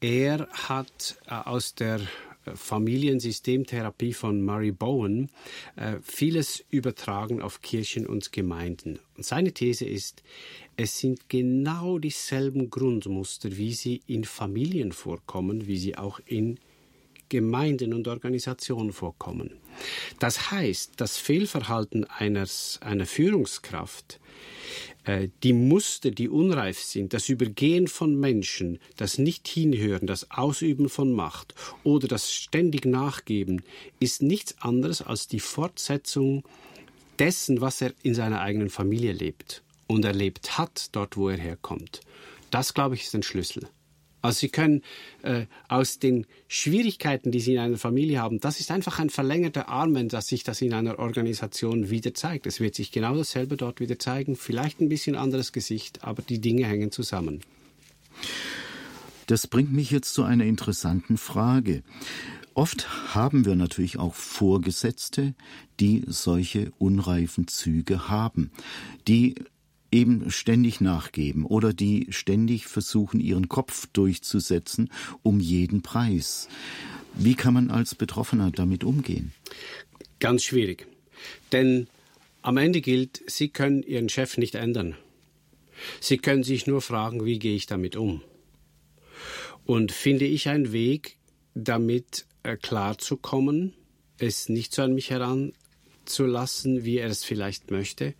Er hat äh, aus der äh, Familiensystemtherapie von Murray Bowen äh, vieles übertragen auf Kirchen und Gemeinden. Und seine These ist, es sind genau dieselben Grundmuster, wie sie in Familien vorkommen, wie sie auch in Gemeinden und Organisationen vorkommen. Das heißt, das Fehlverhalten eines, einer Führungskraft äh, die Muster, die unreif sind, das Übergehen von Menschen, das Nicht-Hinhören, das Ausüben von Macht oder das ständig Nachgeben, ist nichts anderes als die Fortsetzung dessen, was er in seiner eigenen Familie lebt und erlebt hat, dort wo er herkommt. Das, glaube ich, ist ein Schlüssel. Also Sie können äh, aus den Schwierigkeiten, die Sie in einer Familie haben, das ist einfach ein verlängerter Arm, dass sich das in einer Organisation wieder zeigt. Es wird sich genau dasselbe dort wieder zeigen, vielleicht ein bisschen anderes Gesicht, aber die Dinge hängen zusammen. Das bringt mich jetzt zu einer interessanten Frage. Oft haben wir natürlich auch Vorgesetzte, die solche unreifen Züge haben, die eben ständig nachgeben oder die ständig versuchen, ihren Kopf durchzusetzen um jeden Preis. Wie kann man als Betroffener damit umgehen? Ganz schwierig. Denn am Ende gilt, Sie können Ihren Chef nicht ändern. Sie können sich nur fragen, wie gehe ich damit um? Und finde ich einen Weg, damit äh, klarzukommen, es nicht so an mich heran zu lassen, wie er es vielleicht möchte.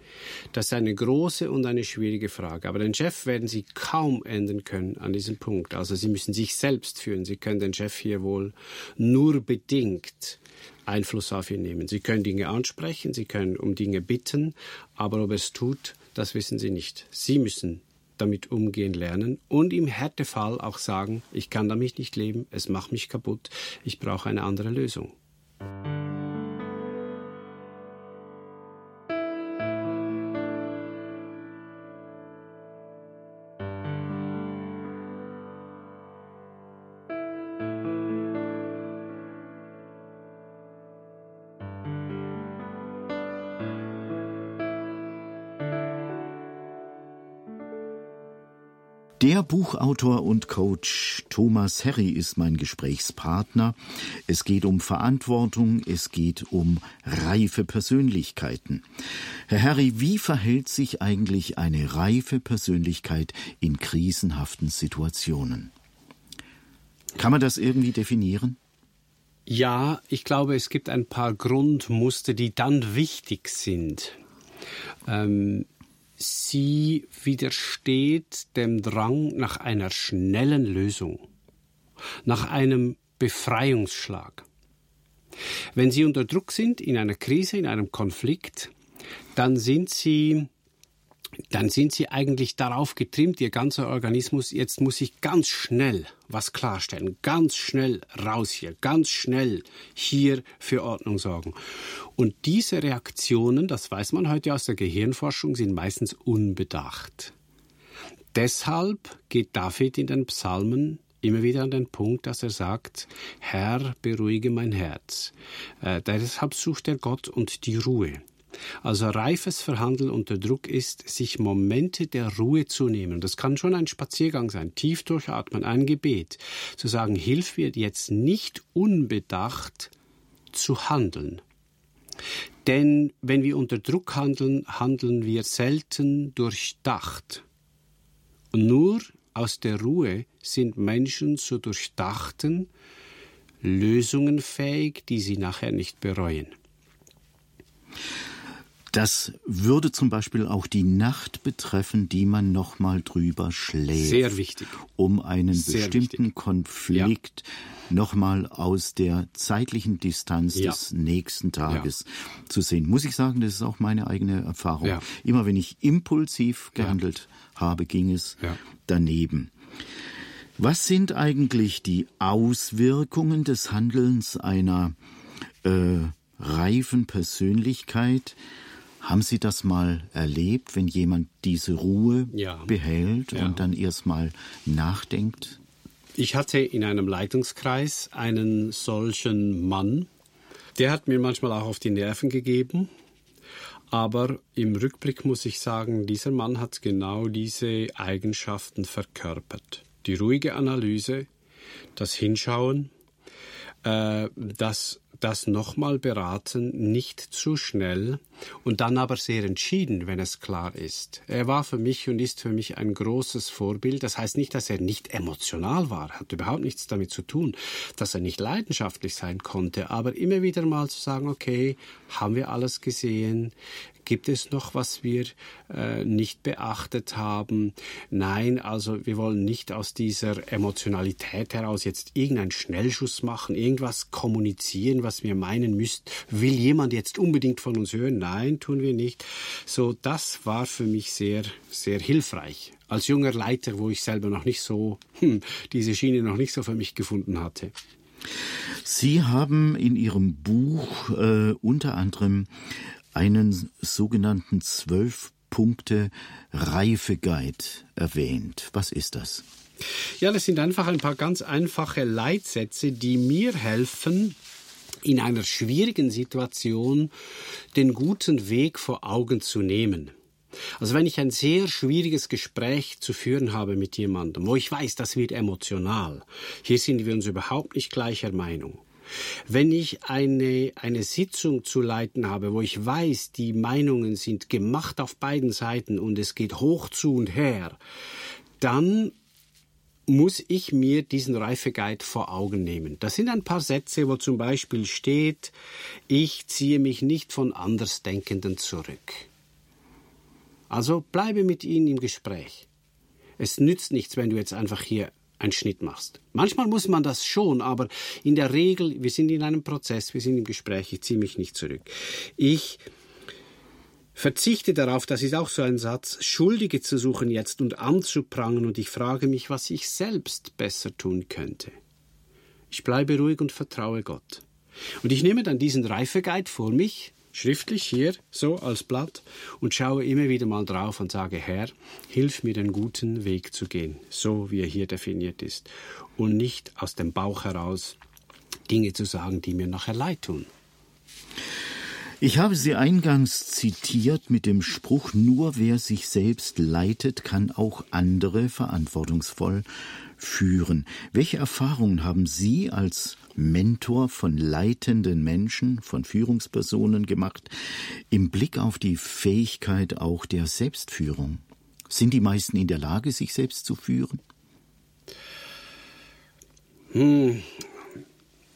Das ist eine große und eine schwierige Frage. Aber den Chef werden Sie kaum ändern können an diesem Punkt. Also Sie müssen sich selbst führen. Sie können den Chef hier wohl nur bedingt Einfluss auf ihn nehmen. Sie können Dinge ansprechen, Sie können um Dinge bitten, aber ob er es tut, das wissen Sie nicht. Sie müssen damit umgehen lernen und im Härtefall auch sagen, ich kann damit nicht leben, es macht mich kaputt, ich brauche eine andere Lösung. Der Buchautor und Coach Thomas Herry ist mein Gesprächspartner. Es geht um Verantwortung, es geht um reife Persönlichkeiten. Herr Herry, wie verhält sich eigentlich eine reife Persönlichkeit in krisenhaften Situationen? Kann man das irgendwie definieren? Ja, ich glaube, es gibt ein paar Grundmuster, die dann wichtig sind. Ähm, Sie widersteht dem Drang nach einer schnellen Lösung, nach einem Befreiungsschlag. Wenn Sie unter Druck sind, in einer Krise, in einem Konflikt, dann sind Sie dann sind sie eigentlich darauf getrimmt, ihr ganzer Organismus, jetzt muss ich ganz schnell was klarstellen, ganz schnell raus hier, ganz schnell hier für Ordnung sorgen. Und diese Reaktionen, das weiß man heute aus der Gehirnforschung, sind meistens unbedacht. Deshalb geht David in den Psalmen immer wieder an den Punkt, dass er sagt, Herr, beruhige mein Herz. Äh, deshalb sucht er Gott und die Ruhe. Also reifes Verhandeln unter Druck ist, sich Momente der Ruhe zu nehmen. Das kann schon ein Spaziergang sein, tief durchatmen, ein Gebet, zu sagen, hilf mir jetzt nicht unbedacht zu handeln. Denn wenn wir unter Druck handeln, handeln wir selten durchdacht. Und nur aus der Ruhe sind Menschen zu durchdachten Lösungen fähig, die sie nachher nicht bereuen. Das würde zum Beispiel auch die Nacht betreffen, die man nochmal drüber schläft. Sehr wichtig. Um einen Sehr bestimmten wichtig. Konflikt ja. nochmal aus der zeitlichen Distanz ja. des nächsten Tages ja. zu sehen. Muss ich sagen, das ist auch meine eigene Erfahrung. Ja. Immer wenn ich impulsiv gehandelt habe, ging es daneben. Was sind eigentlich die Auswirkungen des Handelns einer äh, reifen Persönlichkeit haben Sie das mal erlebt, wenn jemand diese Ruhe ja. behält ja. und dann erstmal nachdenkt? Ich hatte in einem Leitungskreis einen solchen Mann. Der hat mir manchmal auch auf die Nerven gegeben. Aber im Rückblick muss ich sagen, dieser Mann hat genau diese Eigenschaften verkörpert. Die ruhige Analyse, das Hinschauen, äh, das das nochmal beraten, nicht zu schnell und dann aber sehr entschieden, wenn es klar ist. Er war für mich und ist für mich ein großes Vorbild. Das heißt nicht, dass er nicht emotional war, hat überhaupt nichts damit zu tun, dass er nicht leidenschaftlich sein konnte, aber immer wieder mal zu sagen, okay, haben wir alles gesehen, Gibt es noch, was wir äh, nicht beachtet haben? Nein, also wir wollen nicht aus dieser Emotionalität heraus jetzt irgendeinen Schnellschuss machen, irgendwas kommunizieren, was wir meinen müsst. Will jemand jetzt unbedingt von uns hören? Nein, tun wir nicht. So, das war für mich sehr, sehr hilfreich. Als junger Leiter, wo ich selber noch nicht so, hm, diese Schiene noch nicht so für mich gefunden hatte. Sie haben in Ihrem Buch äh, unter anderem einen sogenannten zwölf Punkte Reifeguide erwähnt. Was ist das? Ja, das sind einfach ein paar ganz einfache Leitsätze, die mir helfen, in einer schwierigen Situation den guten Weg vor Augen zu nehmen. Also wenn ich ein sehr schwieriges Gespräch zu führen habe mit jemandem, wo ich weiß, das wird emotional, hier sind wir uns überhaupt nicht gleicher Meinung, wenn ich eine, eine Sitzung zu leiten habe, wo ich weiß, die Meinungen sind gemacht auf beiden Seiten und es geht hoch zu und her, dann muss ich mir diesen Reifeguide vor Augen nehmen. Das sind ein paar Sätze, wo zum Beispiel steht, ich ziehe mich nicht von Andersdenkenden zurück. Also bleibe mit ihnen im Gespräch. Es nützt nichts, wenn du jetzt einfach hier einen Schnitt machst. Manchmal muss man das schon, aber in der Regel, wir sind in einem Prozess, wir sind im Gespräch, ich ziehe mich nicht zurück. Ich verzichte darauf, das ist auch so ein Satz, Schuldige zu suchen jetzt und anzuprangern und ich frage mich, was ich selbst besser tun könnte. Ich bleibe ruhig und vertraue Gott. Und ich nehme dann diesen Reifeguide vor mich, schriftlich hier, so als Blatt, und schaue immer wieder mal drauf und sage, Herr, hilf mir den guten Weg zu gehen, so wie er hier definiert ist, und nicht aus dem Bauch heraus Dinge zu sagen, die mir nachher leid tun. Ich habe Sie eingangs zitiert mit dem Spruch, nur wer sich selbst leitet, kann auch andere verantwortungsvoll führen. Welche Erfahrungen haben Sie als Mentor von leitenden Menschen, von Führungspersonen gemacht, im Blick auf die Fähigkeit auch der Selbstführung? Sind die meisten in der Lage, sich selbst zu führen? Hm,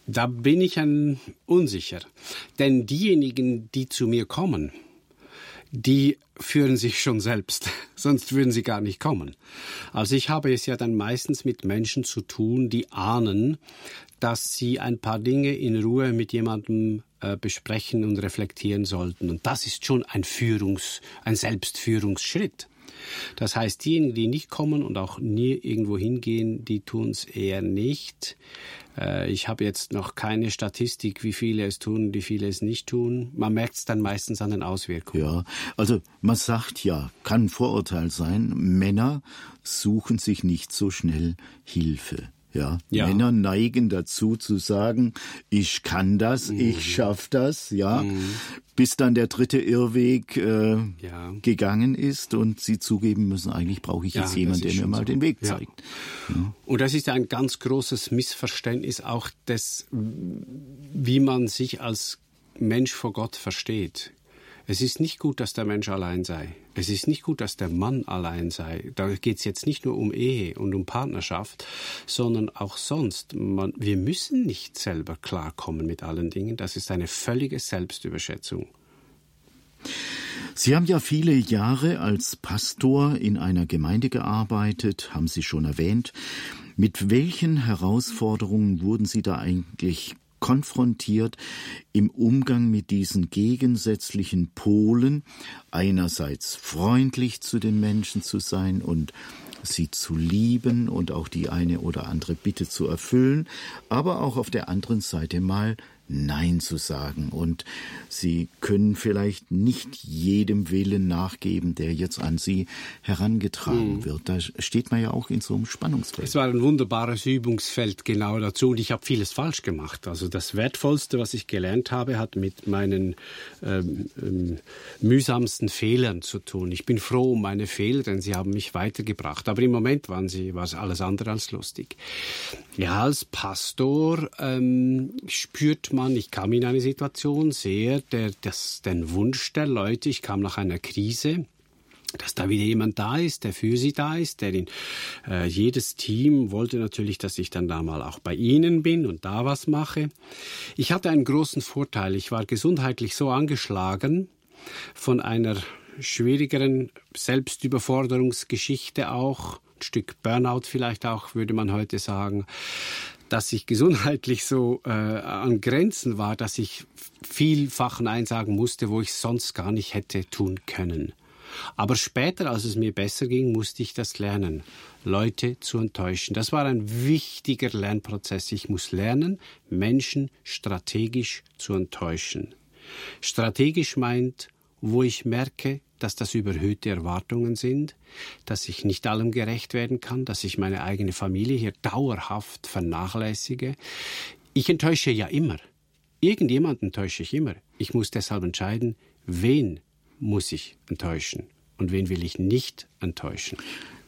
da bin ich ein unsicher. Denn diejenigen, die zu mir kommen, die führen sich schon selbst, sonst würden sie gar nicht kommen. Also ich habe es ja dann meistens mit Menschen zu tun, die ahnen, dass sie ein paar Dinge in Ruhe mit jemandem äh, besprechen und reflektieren sollten. Und das ist schon ein Führungs-, ein Selbstführungsschritt. Das heißt, diejenigen, die nicht kommen und auch nie irgendwo hingehen, die tun es eher nicht. Äh, ich habe jetzt noch keine Statistik, wie viele es tun, wie viele es nicht tun. Man merkt es dann meistens an den Auswirkungen. Ja, also man sagt ja, kann Vorurteil sein, Männer suchen sich nicht so schnell Hilfe. Ja, ja, Männer neigen dazu zu sagen, ich kann das, mhm. ich schaff das, ja, mhm. bis dann der dritte Irrweg äh, ja. gegangen ist und sie zugeben müssen, eigentlich brauche ich ja, jetzt jemanden, der mir mal so. den Weg zeigt. Und das ist ein ganz großes Missverständnis auch des, wie man sich als Mensch vor Gott versteht. Es ist nicht gut, dass der Mensch allein sei. Es ist nicht gut, dass der Mann allein sei. Da geht es jetzt nicht nur um Ehe und um Partnerschaft, sondern auch sonst. Man, wir müssen nicht selber klarkommen mit allen Dingen. Das ist eine völlige Selbstüberschätzung. Sie haben ja viele Jahre als Pastor in einer Gemeinde gearbeitet, haben Sie schon erwähnt. Mit welchen Herausforderungen wurden Sie da eigentlich konfrontiert im Umgang mit diesen gegensätzlichen Polen, einerseits freundlich zu den Menschen zu sein und sie zu lieben und auch die eine oder andere Bitte zu erfüllen, aber auch auf der anderen Seite mal Nein zu sagen. Und Sie können vielleicht nicht jedem Willen nachgeben, der jetzt an Sie herangetragen mhm. wird. Da steht man ja auch in so einem Spannungsfeld. Es war ein wunderbares Übungsfeld genau dazu. Und ich habe vieles falsch gemacht. Also das Wertvollste, was ich gelernt habe, hat mit meinen ähm, ähm, mühsamsten Fehlern zu tun. Ich bin froh um meine Fehler, denn sie haben mich weitergebracht. Aber im Moment waren sie, war es alles andere als lustig. Ja, als Pastor ähm, spürt man Fachmann, ich kam in eine Situation sehr, der, das, den Wunsch der Leute, ich kam nach einer Krise, dass da wieder jemand da ist, der für sie da ist, der in äh, jedes Team wollte natürlich, dass ich dann da mal auch bei ihnen bin und da was mache. Ich hatte einen großen Vorteil. Ich war gesundheitlich so angeschlagen von einer schwierigeren Selbstüberforderungsgeschichte auch, ein Stück Burnout vielleicht auch, würde man heute sagen, dass ich gesundheitlich so äh, an Grenzen war, dass ich vielfach Nein sagen musste, wo ich sonst gar nicht hätte tun können. Aber später, als es mir besser ging, musste ich das lernen, Leute zu enttäuschen. Das war ein wichtiger Lernprozess. Ich muss lernen, Menschen strategisch zu enttäuschen. Strategisch meint, wo ich merke, dass das überhöhte Erwartungen sind, dass ich nicht allem gerecht werden kann, dass ich meine eigene Familie hier dauerhaft vernachlässige. Ich enttäusche ja immer. Irgendjemanden enttäusche ich immer. Ich muss deshalb entscheiden, wen muss ich enttäuschen und wen will ich nicht enttäuschen.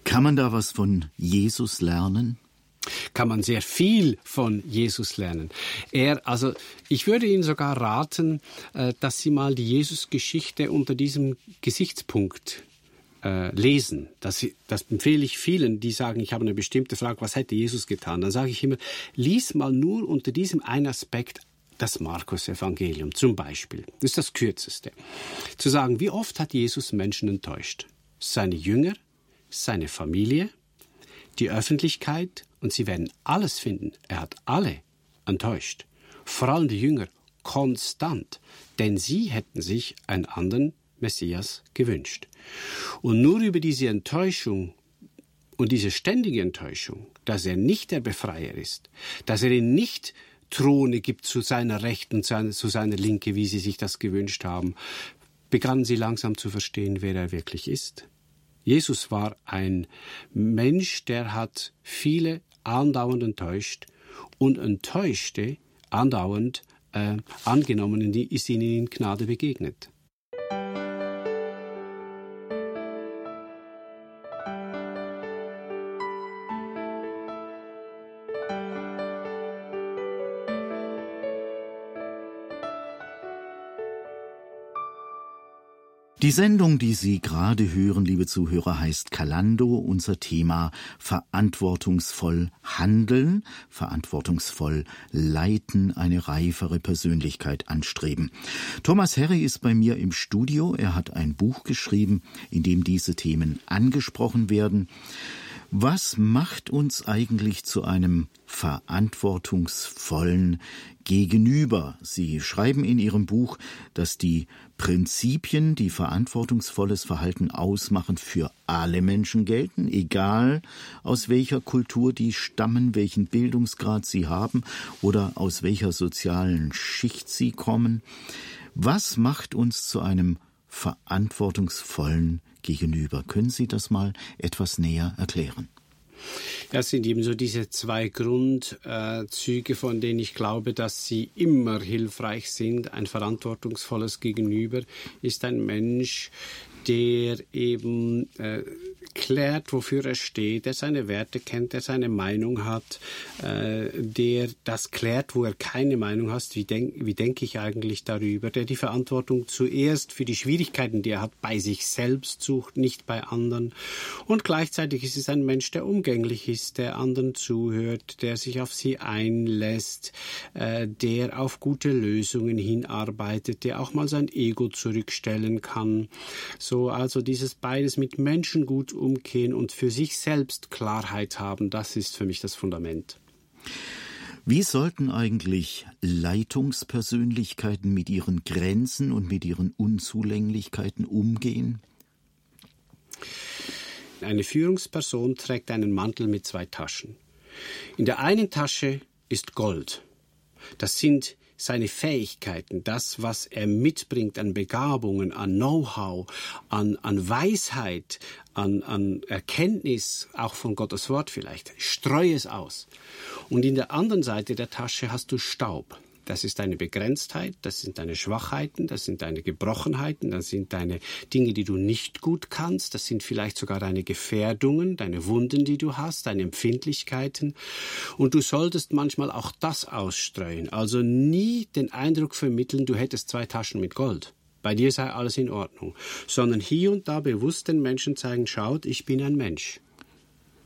Kann man da was von Jesus lernen? Kann man sehr viel von Jesus lernen. Er, also ich würde Ihnen sogar raten, äh, dass Sie mal die Jesus-Geschichte unter diesem Gesichtspunkt äh, lesen. Das, das empfehle ich vielen, die sagen, ich habe eine bestimmte Frage, was hätte Jesus getan? Dann sage ich immer, lies mal nur unter diesem einen Aspekt das Markus-Evangelium zum Beispiel. Das ist das kürzeste. Zu sagen, wie oft hat Jesus Menschen enttäuscht? Seine Jünger, seine Familie, die Öffentlichkeit und sie werden alles finden. Er hat alle enttäuscht. Vor allem die Jünger konstant, denn sie hätten sich einen anderen Messias gewünscht. Und nur über diese Enttäuschung und diese ständige Enttäuschung, dass er nicht der Befreier ist, dass er ihn nicht Throne gibt zu seiner Rechten, zu seiner Linke, wie sie sich das gewünscht haben, begannen sie langsam zu verstehen, wer er wirklich ist. Jesus war ein Mensch, der hat viele andauernd enttäuscht und enttäuschte andauernd äh, angenommen, ist ihnen in Gnade begegnet. Die Sendung, die Sie gerade hören, liebe Zuhörer, heißt Kalando. Unser Thema verantwortungsvoll handeln, verantwortungsvoll leiten, eine reifere Persönlichkeit anstreben. Thomas Herry ist bei mir im Studio. Er hat ein Buch geschrieben, in dem diese Themen angesprochen werden. Was macht uns eigentlich zu einem verantwortungsvollen Gegenüber? Sie schreiben in Ihrem Buch, dass die Prinzipien, die verantwortungsvolles Verhalten ausmachen, für alle Menschen gelten, egal aus welcher Kultur die stammen, welchen Bildungsgrad sie haben oder aus welcher sozialen Schicht sie kommen. Was macht uns zu einem verantwortungsvollen gegenüber. Können Sie das mal etwas näher erklären? Das sind eben so diese zwei Grundzüge, von denen ich glaube, dass sie immer hilfreich sind. Ein verantwortungsvolles Gegenüber ist ein Mensch, der eben äh, klärt, wofür er steht, der seine Werte kennt, der seine Meinung hat, äh, der das klärt, wo er keine Meinung hat, wie, denk, wie denke ich eigentlich darüber, der die Verantwortung zuerst für die Schwierigkeiten, die er hat, bei sich selbst sucht, nicht bei anderen. Und gleichzeitig ist es ein Mensch, der umgänglich ist, der anderen zuhört, der sich auf sie einlässt, äh, der auf gute Lösungen hinarbeitet, der auch mal sein Ego zurückstellen kann. So, also dieses beides mit Menschen gut umgehen und für sich selbst Klarheit haben, das ist für mich das Fundament. Wie sollten eigentlich Leitungspersönlichkeiten mit ihren Grenzen und mit ihren Unzulänglichkeiten umgehen? Eine Führungsperson trägt einen Mantel mit zwei Taschen. In der einen Tasche ist Gold. Das sind seine Fähigkeiten, das, was er mitbringt an Begabungen, an Know-how, an, an Weisheit, an, an Erkenntnis, auch von Gottes Wort vielleicht, streue es aus. Und in der anderen Seite der Tasche hast du Staub. das ist deine Begrenztheit, das sind deine Schwachheiten, das sind deine Gebrochenheiten, das sind deine Dinge, die du nicht gut kannst, das sind vielleicht sogar deine Gefährdungen, deine Wunden, die du hast, deine Empfindlichkeiten. Und du solltest manchmal auch das ausstreuen. Also nie den Eindruck vermitteln, du hättest zwei Taschen mit Gold bei dir sei alles in Ordnung, sondern hier und da bewusst den Menschen zeigen, schaut, ich bin ein Mensch.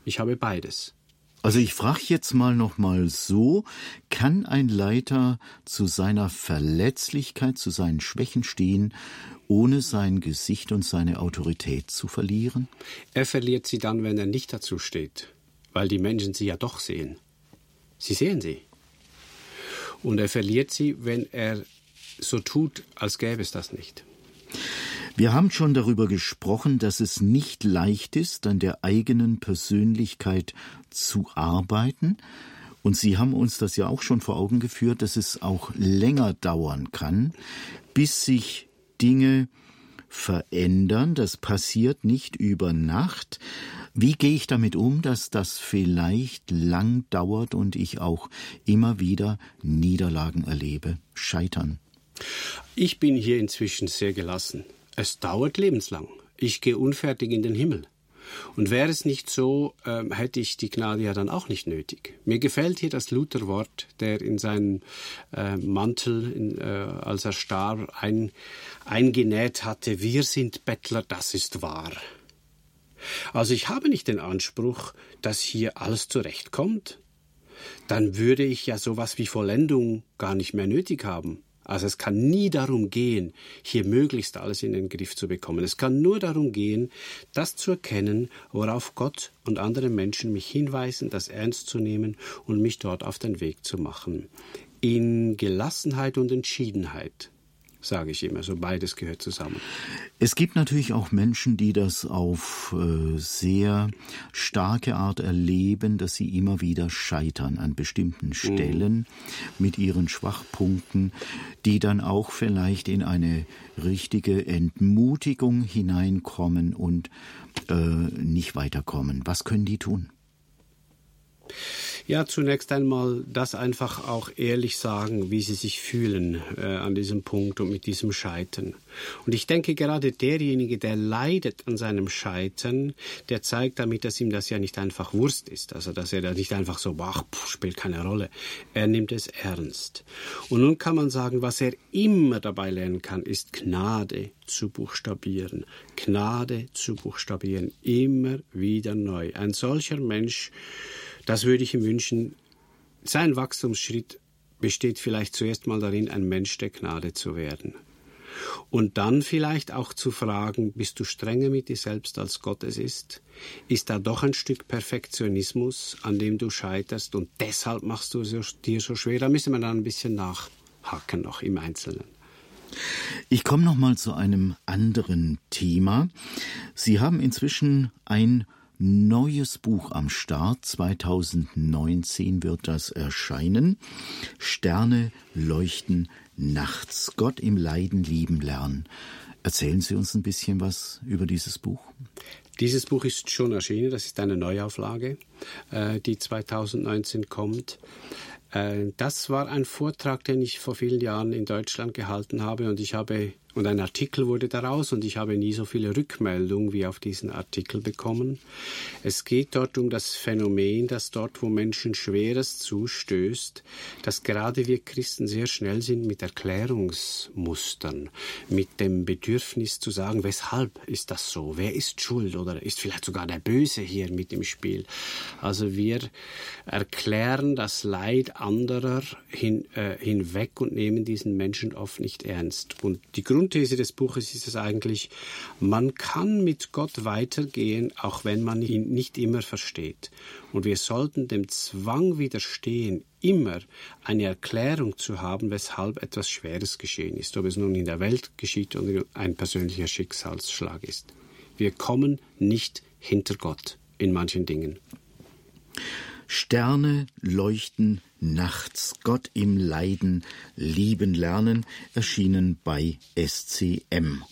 Ich habe beides. Also ich frage jetzt mal noch mal so, kann ein Leiter zu seiner Verletzlichkeit, zu seinen Schwächen stehen, ohne sein Gesicht und seine Autorität zu verlieren? Er verliert sie dann, wenn er nicht dazu steht, weil die Menschen sie ja doch sehen. Sie sehen sie. Und er verliert sie, wenn er so tut, als gäbe es das nicht. Wir haben schon darüber gesprochen, dass es nicht leicht ist, an der eigenen Persönlichkeit zu arbeiten. Und Sie haben uns das ja auch schon vor Augen geführt, dass es auch länger dauern kann, bis sich Dinge verändern. Das passiert nicht über Nacht. Wie gehe ich damit um, dass das vielleicht lang dauert und ich auch immer wieder Niederlagen erlebe, scheitern? Ich bin hier inzwischen sehr gelassen. Es dauert lebenslang. Ich gehe unfertig in den Himmel. Und wäre es nicht so, äh, hätte ich die Gnade ja dann auch nicht nötig. Mir gefällt hier das Lutherwort, der in seinen äh, Mantel, äh, als er starb, ein, eingenäht hatte, wir sind Bettler, das ist wahr. Also ich habe nicht den Anspruch, dass hier alles zurechtkommt. Dann würde ich ja sowas wie Vollendung gar nicht mehr nötig haben. Also es kann nie darum gehen, hier möglichst alles in den Griff zu bekommen. Es kann nur darum gehen, das zu erkennen, worauf Gott und andere Menschen mich hinweisen, das ernst zu nehmen und mich dort auf den Weg zu machen. In Gelassenheit und Entschiedenheit sage ich immer. So beides gehört zusammen. Es gibt natürlich auch Menschen, die das auf äh, sehr starke Art erleben, dass sie immer wieder scheitern an bestimmten mhm. Stellen mhm. mit ihren Schwachpunkten, die dann auch vielleicht in eine richtige Entmutigung hineinkommen und äh, nicht weiterkommen. Was können die tun? Ja, zunächst einmal das einfach auch ehrlich sagen, wie sie sich fühlen äh, an diesem Punkt und mit diesem Scheitern. Und ich denke gerade derjenige, der leidet an seinem Scheitern, der zeigt damit, dass ihm das ja nicht einfach Wurst ist. Also dass er da nicht einfach so, ach, spielt keine Rolle. Er nimmt es ernst. Und nun kann man sagen, was er immer dabei lernen kann, ist Gnade zu buchstabieren. Gnade zu buchstabieren. Immer wieder neu. Ein solcher Mensch das würde ich ihm wünschen. Sein Wachstumsschritt besteht vielleicht zuerst mal darin, ein Mensch der Gnade zu werden. Und dann vielleicht auch zu fragen, bist du strenger mit dir selbst, als Gott es ist? Ist da doch ein Stück Perfektionismus, an dem du scheiterst und deshalb machst du es dir so schwer? Da müssen wir dann ein bisschen nachhaken noch im Einzelnen. Ich komme noch mal zu einem anderen Thema. Sie haben inzwischen ein neues Buch am Start. 2019 wird das erscheinen. Sterne leuchten nachts. Gott im Leiden lieben lernen. Erzählen Sie uns ein bisschen was über dieses Buch. Dieses Buch ist schon erschienen. Das ist eine Neuauflage, äh, die 2019 kommt. Äh, das war ein Vortrag, den ich vor vielen Jahren in Deutschland gehalten habe und ich habe und ein Artikel wurde daraus und ich habe nie so viele Rückmeldungen wie auf diesen Artikel bekommen. Es geht dort um das Phänomen, dass dort, wo Menschen Schweres zustößt, dass gerade wir Christen sehr schnell sind mit Erklärungsmustern, mit dem Bedürfnis zu sagen, weshalb ist das so? Wer ist schuld oder ist vielleicht sogar der Böse hier mit im Spiel? Also wir erklären das Leid anderer hin, äh, hinweg und nehmen diesen Menschen oft nicht ernst. Und die Grund Grundthese des Buches ist es eigentlich, man kann mit Gott weitergehen, auch wenn man ihn nicht immer versteht. Und wir sollten dem Zwang widerstehen, immer eine Erklärung zu haben, weshalb etwas Schweres geschehen ist, ob es nun in der Welt geschieht oder ein persönlicher Schicksalsschlag ist. Wir kommen nicht hinter Gott in manchen Dingen. Sterne leuchten nachts, Gott im Leiden lieben lernen, erschienen bei SCM.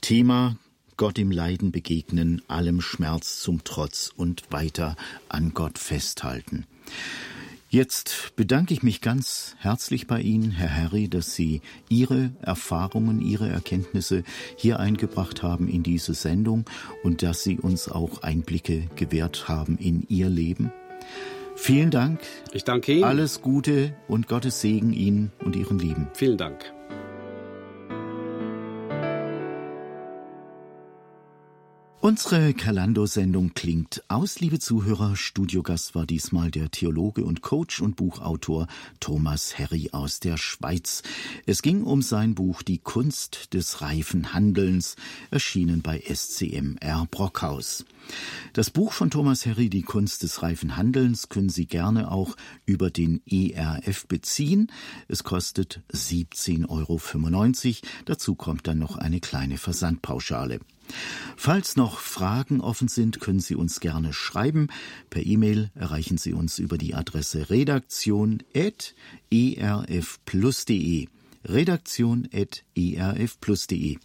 Thema Gott im Leiden begegnen, allem Schmerz zum Trotz und weiter an Gott festhalten. Jetzt bedanke ich mich ganz herzlich bei Ihnen, Herr Harry, dass Sie Ihre Erfahrungen, Ihre Erkenntnisse hier eingebracht haben in diese Sendung und dass Sie uns auch Einblicke gewährt haben in Ihr Leben. Vielen Dank. Ich danke Ihnen. Alles Gute und Gottes Segen Ihnen und Ihren Lieben. Vielen Dank. Unsere Kalando-Sendung klingt aus, liebe Zuhörer. Studiogast war diesmal der Theologe und Coach und Buchautor Thomas Herry aus der Schweiz. Es ging um sein Buch Die Kunst des reifen Handelns, erschienen bei SCMR Brockhaus. Das Buch von Thomas Herry, Die Kunst des reifen Handelns, können Sie gerne auch über den ERF beziehen. Es kostet 17,95 Euro. Dazu kommt dann noch eine kleine Versandpauschale. Falls noch Fragen offen sind, können Sie uns gerne schreiben. Per E-Mail erreichen Sie uns über die Adresse redaktion.erfplus.de redaktion.erfplus.de.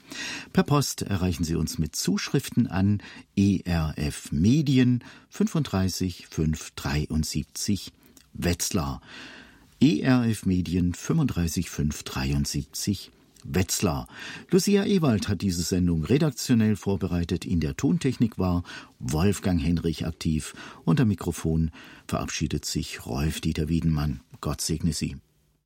Per Post erreichen Sie uns mit Zuschriften an ERF Medien 35 573 Wetzlar. ERF Medien 35 573 Wetzlar. Lucia Ewald hat diese Sendung redaktionell vorbereitet. In der Tontechnik war Wolfgang Henrich aktiv. Unter Mikrofon verabschiedet sich Rolf Dieter Wiedenmann. Gott segne Sie.